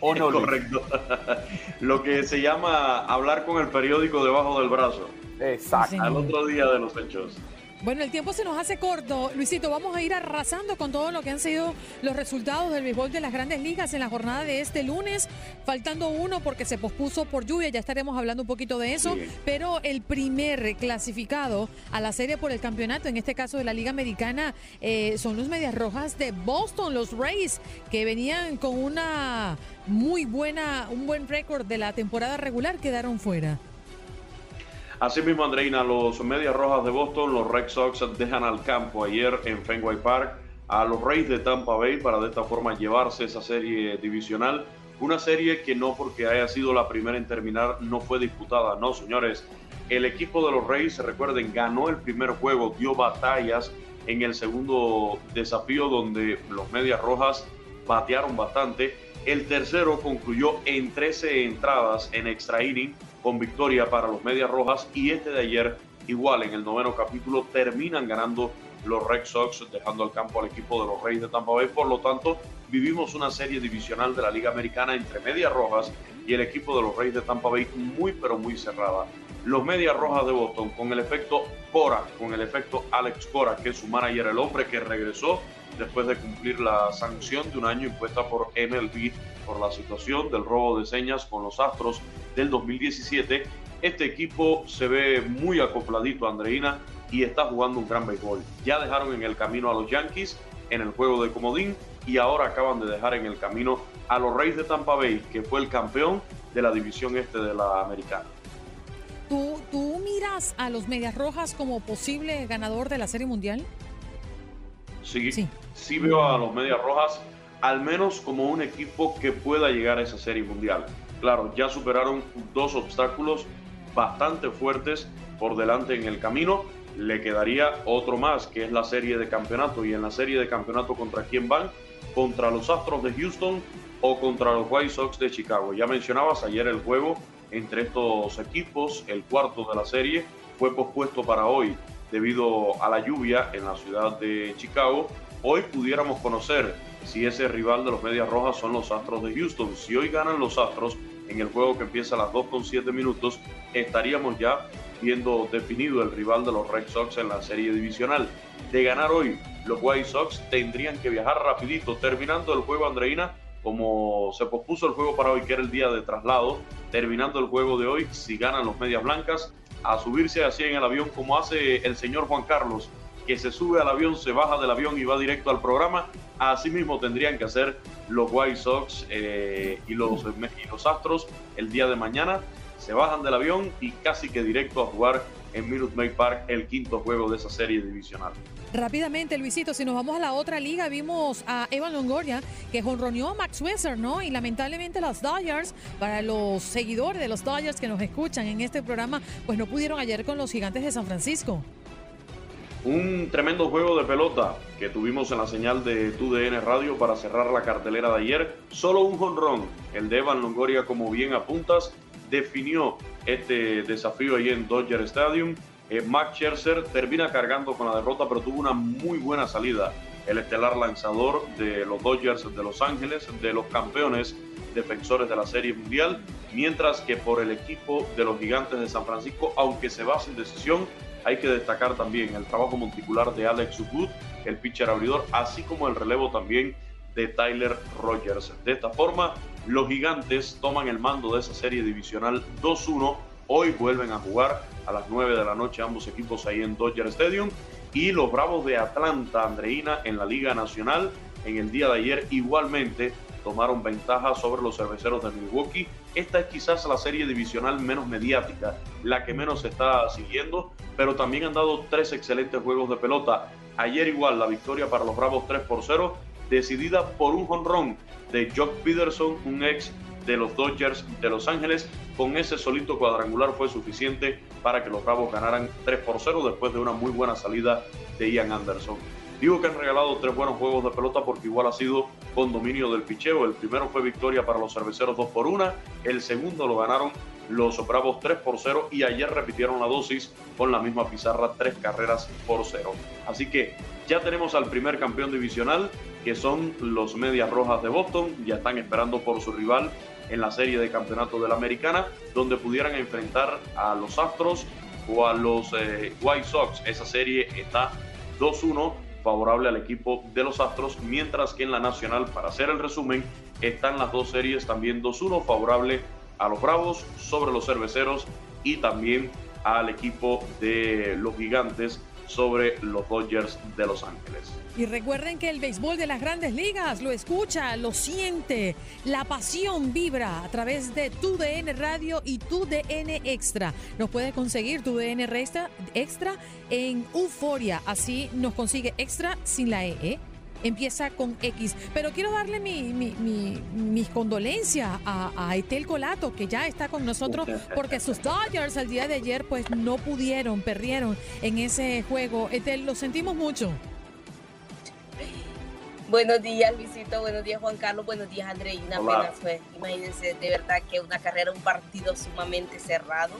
¿O no? Correcto. Lo que se llama hablar con el periódico debajo del brazo. Exacto. Al otro día de los hechos. Bueno, el tiempo se nos hace corto. Luisito, vamos a ir arrasando con todo lo que han sido los resultados del béisbol de las grandes ligas en la jornada de este lunes. Faltando uno porque se pospuso por lluvia, ya estaremos hablando un poquito de eso. Pero el primer clasificado a la serie por el campeonato, en este caso de la Liga Americana, eh, son los Medias Rojas de Boston, los Rays, que venían con una muy buena, un buen récord de la temporada regular, quedaron fuera. Asimismo, Andreina, los Medias Rojas de Boston, los Red Sox dejan al campo ayer en Fenway Park a los Rays de Tampa Bay para de esta forma llevarse esa serie divisional. Una serie que no porque haya sido la primera en terminar no fue disputada, no señores. El equipo de los Rays, recuerden, ganó el primer juego, dio batallas en el segundo desafío donde los Medias Rojas batearon bastante. El tercero concluyó en 13 entradas en extra inning con victoria para los Medias Rojas y este de ayer igual en el noveno capítulo terminan ganando los Red Sox dejando al campo al equipo de los Reyes de Tampa Bay. Por lo tanto, vivimos una serie divisional de la Liga Americana entre Medias Rojas y el equipo de los Reyes de Tampa Bay muy pero muy cerrada. Los Medias Rojas de Boston con el efecto Cora, con el efecto Alex Cora, que es su manager, el hombre que regresó después de cumplir la sanción de un año impuesta por MLB por la situación del robo de señas con los Astros del 2017. Este equipo se ve muy acopladito, Andreina, y está jugando un gran béisbol. Ya dejaron en el camino a los Yankees en el juego de comodín y ahora acaban de dejar en el camino a los Reyes de Tampa Bay, que fue el campeón de la división este de la americana. ¿Tú, ¿Tú miras a los Medias Rojas como posible ganador de la Serie Mundial? Sí, sí, veo a los Medias Rojas al menos como un equipo que pueda llegar a esa serie mundial. Claro, ya superaron dos obstáculos bastante fuertes por delante en el camino. Le quedaría otro más, que es la serie de campeonato. Y en la serie de campeonato, ¿contra quién van? Contra los Astros de Houston o contra los White Sox de Chicago. Ya mencionabas ayer el juego entre estos equipos, el cuarto de la serie, fue pospuesto para hoy debido a la lluvia en la ciudad de Chicago. Hoy pudiéramos conocer si ese rival de los Medias Rojas son los Astros de Houston. Si hoy ganan los Astros en el juego que empieza a las 2 con 7 minutos, estaríamos ya viendo definido el rival de los Red Sox en la serie divisional. De ganar hoy, los White Sox tendrían que viajar rapidito, terminando el juego Andreina, como se pospuso el juego para hoy, que era el día de traslado, terminando el juego de hoy, si ganan los Medias Blancas, a subirse así en el avión como hace el señor Juan Carlos, que se sube al avión, se baja del avión y va directo al programa. Asimismo tendrían que hacer los White Sox eh, y, los, y los Astros el día de mañana. Se bajan del avión y casi que directo a jugar en Minute Maid Park el quinto juego de esa serie divisional. Rápidamente, Luisito, si nos vamos a la otra liga, vimos a Evan Longoria que jonroneó a Max Scherzer, ¿no? Y lamentablemente los Dodgers, para los seguidores de los Dodgers que nos escuchan en este programa, pues no pudieron ayer con los gigantes de San Francisco. Un tremendo juego de pelota que tuvimos en la señal de TUDN Radio para cerrar la cartelera de ayer. Solo un jonrón, el de Evan Longoria, como bien apuntas, definió este desafío ahí en Dodger Stadium. Eh, Max Scherzer termina cargando con la derrota, pero tuvo una muy buena salida. El estelar lanzador de los Dodgers de Los Ángeles, de los campeones defensores de la Serie Mundial, mientras que por el equipo de los Gigantes de San Francisco, aunque se va sin decisión, hay que destacar también el trabajo monticular de Alex Wood, el pitcher abridor, así como el relevo también de Tyler Rogers. De esta forma, los gigantes toman el mando de esa serie divisional 2-1. Hoy vuelven a jugar a las 9 de la noche ambos equipos ahí en Dodger Stadium. Y los Bravos de Atlanta, Andreina, en la Liga Nacional, en el día de ayer igualmente tomaron ventaja sobre los cerveceros de Milwaukee. Esta es quizás la serie divisional menos mediática, la que menos se está siguiendo, pero también han dado tres excelentes juegos de pelota. Ayer igual la victoria para los Bravos 3 por 0, decidida por un jonrón de Jock Peterson, un ex de los Dodgers de Los Ángeles. Con ese solito cuadrangular fue suficiente para que los Bravos ganaran 3 por 0 después de una muy buena salida de Ian Anderson. Digo que han regalado tres buenos juegos de pelota porque igual ha sido con dominio del picheo. El primero fue victoria para los cerveceros 2 por 1. El segundo lo ganaron los Bravos 3 por 0 y ayer repitieron la dosis con la misma pizarra, tres carreras por 0. Así que ya tenemos al primer campeón divisional, que son los Medias Rojas de Boston. Ya están esperando por su rival en la serie de campeonato de la Americana, donde pudieran enfrentar a los Astros o a los eh, White Sox. Esa serie está 2-1 favorable al equipo de los Astros, mientras que en la Nacional, para hacer el resumen, están las dos series también 2-1 favorable a los Bravos sobre los Cerveceros y también al equipo de los Gigantes sobre los Dodgers de Los Ángeles. Y recuerden que el béisbol de las grandes ligas lo escucha, lo siente, la pasión vibra a través de tu DN Radio y tu DN Extra. Nos puede conseguir tu DN Extra, extra en Euforia, así nos consigue extra sin la E. ¿eh? Empieza con X. Pero quiero darle mi, mis condolencias a, a, Etel Colato, que ya está con nosotros, porque sus Dodgers al día de ayer pues no pudieron, perdieron en ese juego. Etel, lo sentimos mucho. Buenos días, Luisito. Buenos días, Juan Carlos. Buenos días, Andreina. Apenas fue, imagínense, de verdad que una carrera, un partido sumamente cerrado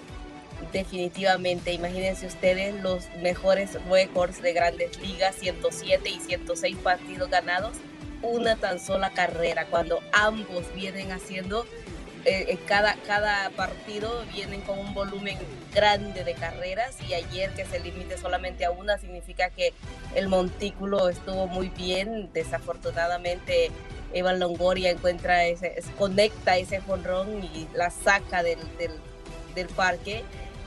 definitivamente. Imagínense ustedes los mejores récords de grandes ligas, 107 y 106 partidos ganados, una tan sola carrera, cuando ambos vienen haciendo, eh, eh, cada, cada partido vienen con un volumen grande de carreras y ayer que se limite solamente a una significa que el montículo estuvo muy bien, desafortunadamente. Evan Longoria encuentra ese, conecta ese jonrón y la saca del, del, del parque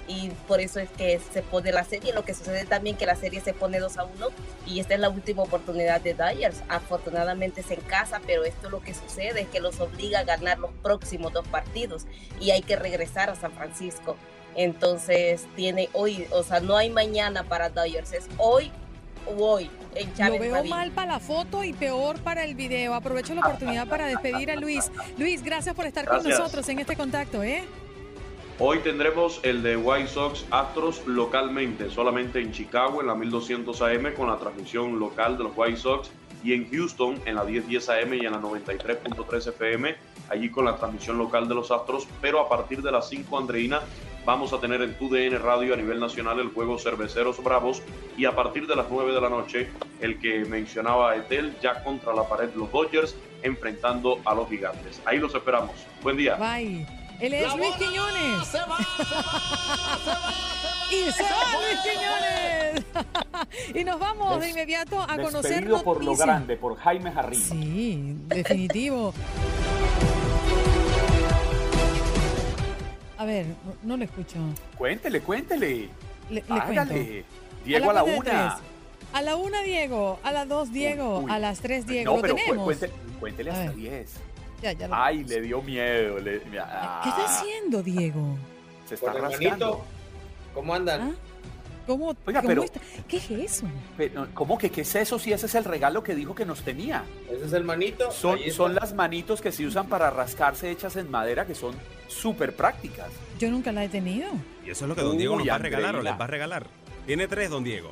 y por eso es que se pone la serie. Lo que sucede también que la serie se pone 2 a 1 y esta es la última oportunidad de Dyers. Afortunadamente es en casa, pero esto lo que sucede es que los obliga a ganar los próximos dos partidos y hay que regresar a San Francisco. Entonces tiene hoy, o sea, no hay mañana para Dyers, es hoy hoy en Chávez Lo veo Marín. mal para la foto y peor para el video. Aprovecho la oportunidad para despedir a Luis. Luis, gracias por estar con nosotros en este contacto, ¿eh? Hoy tendremos el de White Sox Astros localmente, solamente en Chicago en la 1200 AM con la transmisión local de los White Sox y en Houston en la 1010 AM y en la 93.3 FM, allí con la transmisión local de los Astros, pero a partir de las 5 Andreina vamos a tener en TUDN Radio a nivel nacional el juego Cerveceros Bravos y a partir de las 9 de la noche el que mencionaba Etel ya contra la pared los Dodgers enfrentando a los gigantes. Ahí los esperamos. Buen día. Bye. Él es Luis Quiñones. y se va Luis Quiñones. y nos vamos de Des- inmediato a conocer Despedido por lo noticias. grande, por Jaime Jarrín. Sí, definitivo. A ver, no, lo escucho. Cuéntele, cuéntele. Le, le Hágale. cuento. Diego a la cuenta de una. tres. A la una, Diego. A las dos, Diego. Uy, uy. A las tres, Diego. No, ¿Lo pero cu- tenemos? cuéntele A hasta ver. 10. Ya, ya lo- Ay, le dio miedo. le- ¿Qué ah, está haciendo, Diego? Se está el rascando. ¿Cómo andan? ¿Ah? ¿Cómo, Oiga, cómo pero- está? ¿Qué es eso? Pero, ¿Cómo que qué es eso si ese es el regalo que dijo que nos tenía? Ese es el manito. Son, son las manitos que se usan para rascarse hechas en madera que son súper prácticas. Yo nunca la he tenido. Y eso es lo que don Diego nos Uy, va a regalar o les va a regalar. Tiene tres, don Diego.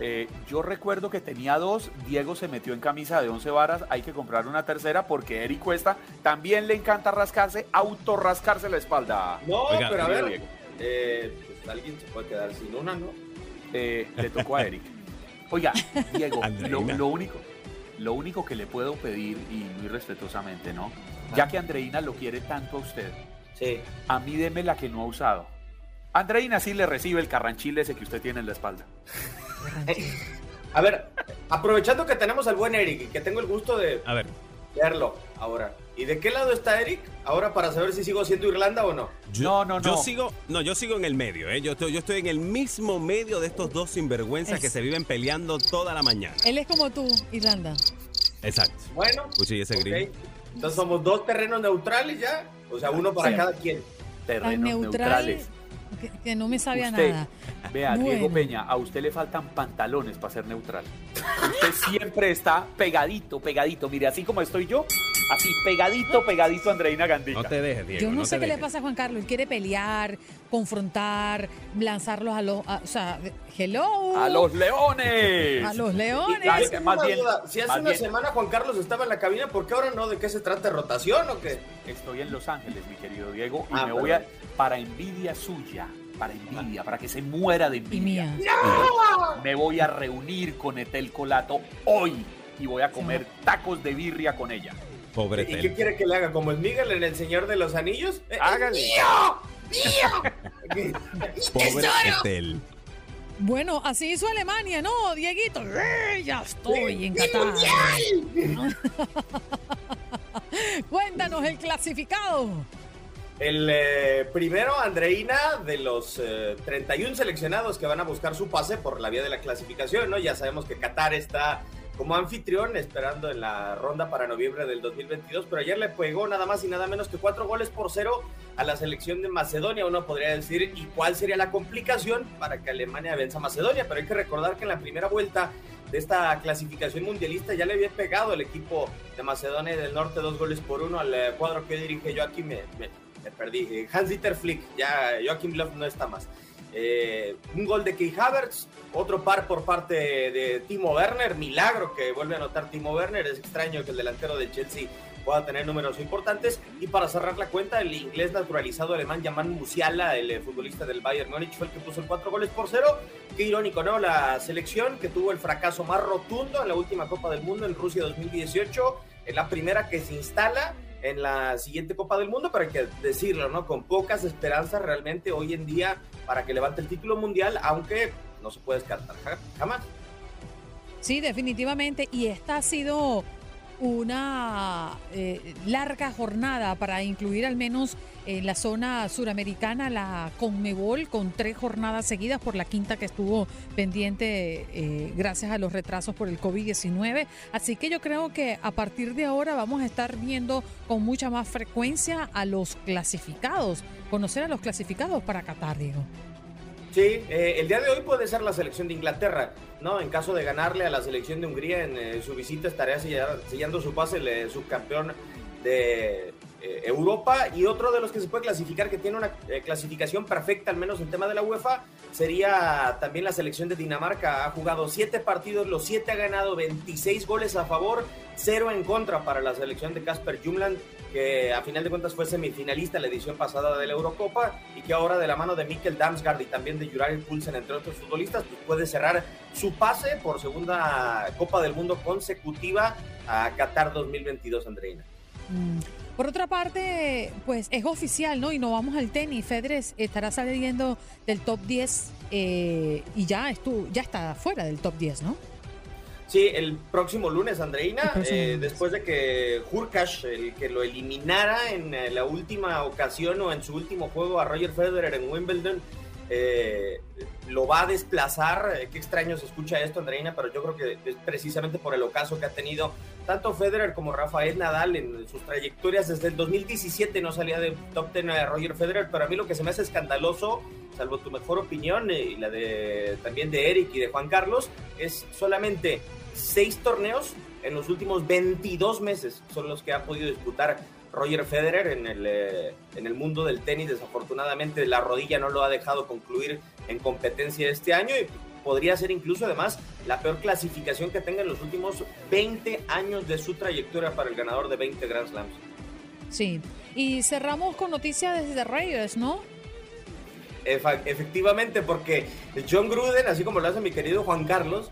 Eh, yo recuerdo que tenía dos, Diego se metió en camisa de 11 varas, hay que comprar una tercera porque Eric Cuesta también le encanta rascarse, autorrascarse la espalda. No, Oiga, pero a ver. Diego. eh, pues alguien se puede quedar sin una, ¿no? Eh, le tocó a Eric. Oiga, Diego, lo, único, lo único que le puedo pedir, y muy respetuosamente, ¿no? Ya que Andreina lo quiere tanto a usted, Sí. a mí deme la que no ha usado. Andreina sí le recibe el carranchil ese que usted tiene en la espalda. A ver, aprovechando que tenemos al buen Eric y que tengo el gusto de A ver, verlo ahora. ¿Y de qué lado está Eric? Ahora para saber si sigo siendo Irlanda o no. no, no, yo no. sigo, no, yo sigo en el medio, ¿eh? Yo estoy, yo estoy en el mismo medio de estos dos sinvergüenzas Es- que se viven peleando toda la mañana. Él es como tú, Irlanda. Exacto. Bueno, ese. Entonces somos dos terrenos neutrales ya. O sea, uno para Sí. cada quien. Terrenos neutral neutrales. Que, que no me sabe a Usted, nada. Vea, Diego. Peña, a usted le faltan pantalones para ser neutral. Usted siempre está pegadito, pegadito. Mire, así como estoy yo, así pegadito, pegadito a Andreina Gandica. No te dejes, Diego. Yo no, sé qué le pasa a Juan Carlos. Él quiere pelear, confrontar, lanzarlos a los. a- o sea, hello. ¡A los leones! A los leones. Y- más bien-. Si hace más una bien- semana Juan Carlos estaba en la cabina, ¿por qué ahora no? ¿De qué se trata? ¿De rotación o qué? Estoy en Los Ángeles, mi querido Diego, y Ah, me voy a. para envidia suya, para envidia, para que se muera de Y envidia. mía. Me voy a reunir con Etel Colato hoy y voy a comer tacos de birria con ella. Pobre ¿Y qué quiere que le haga? ¿Como el Miguel en El Señor de los Anillos? Eh, Hágale. Pobre Tel. Bueno, así hizo Alemania, ¿no, Dieguito? ¡Eh, ya estoy en Qatar. Cuéntanos el clasificado. El eh, primero, Andreina, de los eh, 31 seleccionados que van a buscar su pase por la vía de la clasificación, ¿no? Ya sabemos que Qatar está como anfitrión esperando en la ronda para noviembre del 2022, pero ayer le pegó nada más y nada menos que cuatro goles por cero a la selección de Macedonia. Uno podría decir, ¿y cuál sería la complicación para que Alemania venza a Macedonia? Pero hay que recordar que en la primera vuelta de esta clasificación mundialista ya le había pegado el equipo de Macedonia del Norte dos goles por uno al eh, cuadro que dirige Joaquín, perdí, eh, Hans-Dieter Flick, ya Joachim Löw no está más. Eh, un gol de Key Havertz, otro par por parte de Timo Werner, milagro que vuelve a anotar Timo Werner, es extraño que el delantero de Chelsea pueda tener números importantes. Y para cerrar la cuenta, el inglés naturalizado alemán Yaman Musiala, el eh, futbolista del Bayern Múnich, fue el que puso el cuatro goles por cero. Qué irónico, ¿no? La selección que tuvo el fracaso más rotundo en la última Copa del Mundo en Rusia 2018, en la primera que se instala en la siguiente Copa del Mundo, pero hay que decirlo, ¿no? Con pocas esperanzas realmente hoy en día para que levante el título mundial, aunque no se puede descartar ja- jamás. Sí, definitivamente. Y esta ha sido una eh, larga jornada para incluir al menos en la zona suramericana la Conmebol con tres jornadas seguidas por la quinta que estuvo pendiente eh, gracias a los retrasos por el COVID-19. Así que yo creo que a partir de ahora vamos a estar viendo con mucha más frecuencia a los clasificados, conocer a los clasificados para Qatar, Diego. Sí, eh, el día de hoy puede ser la selección de Inglaterra, ¿no? En caso de ganarle a la selección de Hungría en eh, su visita, estaría sellando su pase el eh, subcampeón de Europa. Y otro de los que se puede clasificar, que tiene una clasificación perfecta, al menos en tema de la UEFA, sería también la selección de Dinamarca. Ha jugado siete partidos, los siete ha ganado 26 goles a favor, cero en contra para la selección de Casper Jumland que a final de cuentas fue semifinalista en la edición pasada de la Eurocopa y que ahora de la mano de Mikkel Damsgaard y también de Juraj Pulsen, entre otros futbolistas, pues puede cerrar su pase por segunda Copa del Mundo consecutiva a Qatar 2022, Andreina. Mm. Por otra parte, pues es oficial, ¿no? Y no vamos al tenis. Federer estará saliendo del top 10 eh, y ya, estuvo, ya está fuera del top 10, ¿no? Sí, el próximo lunes, Andreina, eh, después de que Hurkacz, el que lo eliminara en eh, la última ocasión o en su último juego a Roger Federer en Wimbledon, eh, lo va a desplazar. Qué extraño se escucha esto, Andreina, pero yo creo que es precisamente por el ocaso que ha tenido tanto Federer como Rafael Nadal en sus trayectorias. Desde el 2017 no salía de top 10 a Roger Federer, pero a mí lo que se me hace escandaloso, salvo tu mejor opinión y la de también de Eric y de Juan Carlos, es solamente seis torneos en los últimos 22 meses son los que ha podido disputar Roger Federer en el, eh, en el mundo del tenis. Desafortunadamente la rodilla no lo ha dejado concluir en competencia este año y podría ser incluso además la peor clasificación que tenga en los últimos 20 años de su trayectoria para el ganador de 20 Grand Slams. Sí, y cerramos con noticias desde Raiders, ¿no? Efectivamente, porque John Gruden, así como lo hace mi querido Juan Carlos,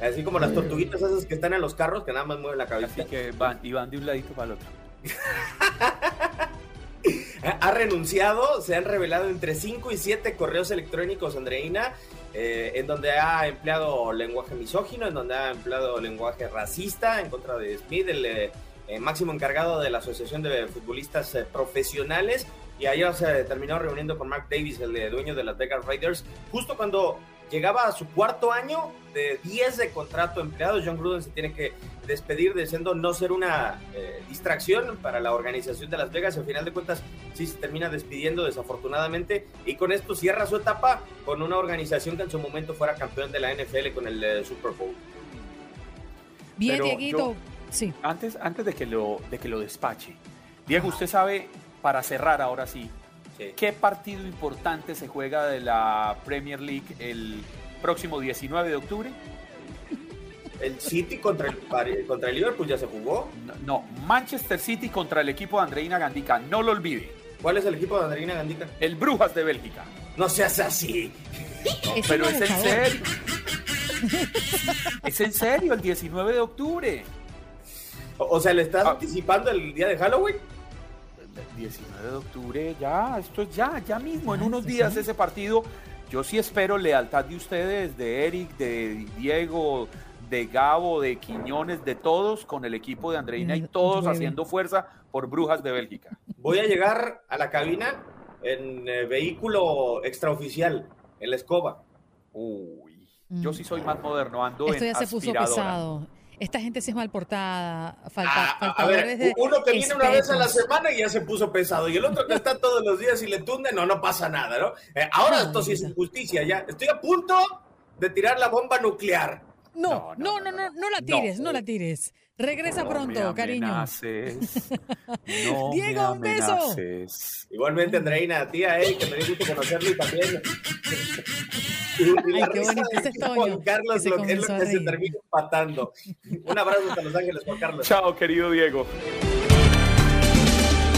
Así como las tortuguitas esas que están en los carros que nada más mueven la cabeza. Así que van, y van de un ladito para el otro. ha renunciado, se han revelado entre 5 y 7 correos electrónicos, Andreina, eh, en donde ha empleado lenguaje misógino, en donde ha empleado lenguaje racista en contra de Smith, el eh, eh, máximo encargado de la Asociación de Futbolistas Profesionales. Y ayer se terminó reuniendo con Mark Davis, el dueño de las Vegas Raiders, justo cuando llegaba a su cuarto año de 10 de contrato empleado. John Gruden se tiene que despedir diciendo no ser una eh, distracción para la organización de Las Vegas. Al final de cuentas, sí se termina despidiendo desafortunadamente y con esto cierra su etapa con una organización que en su momento fuera campeón de la NFL con el eh, Super Bowl. Bien, Dieguito. sí. Antes, antes de, que lo, de que lo despache, Diego, usted sabe, para cerrar ahora sí, ¿Qué partido importante se juega de la Premier League el próximo 19 de octubre? El City contra el, contra el Liverpool ya se jugó. No, Manchester City contra el equipo de Andreina Gandica, no lo olvide. ¿Cuál es el equipo de Andreina Gandica? El Brujas de Bélgica. No seas así. pero es en serio. es en serio, el 19 de octubre. O, sea, ¿le estás ah. anticipando el día de Halloween? 19 de octubre, ya, esto es ya, ya mismo, en unos días ese partido. Yo sí espero lealtad de ustedes, de Eric, de Diego, de Gabo, de Quiñones, de todos con el equipo de Andreina y todos haciendo fuerza por Brujas de Bélgica. Voy a llegar a la cabina en eh, vehículo extraoficial, en la escoba. Uy, yo sí soy más moderno, ando Esto ya se puso pesado esta gente sí es mal portada, falta, ah, a ver, uno que viene una vez a la semana y ya se puso pesado, y el otro que está todos los días y le tunde, no, no pasa nada, ¿no? Eh, ahora esto sí es injusticia, ya. Estoy a punto de tirar la bomba nuclear. No, no, no, no, no, la tires, no, la tires. Regresa pronto, cariño. Diego, un beso. Igualmente, Andreina, tía, eh, que me dio gusto conocerlo y también. Ay, qué bonito ese Juan Carlos, lo que es lo que se termina empatando. Un abrazo hasta Los Ángeles, Juan Carlos. Chao, querido Diego.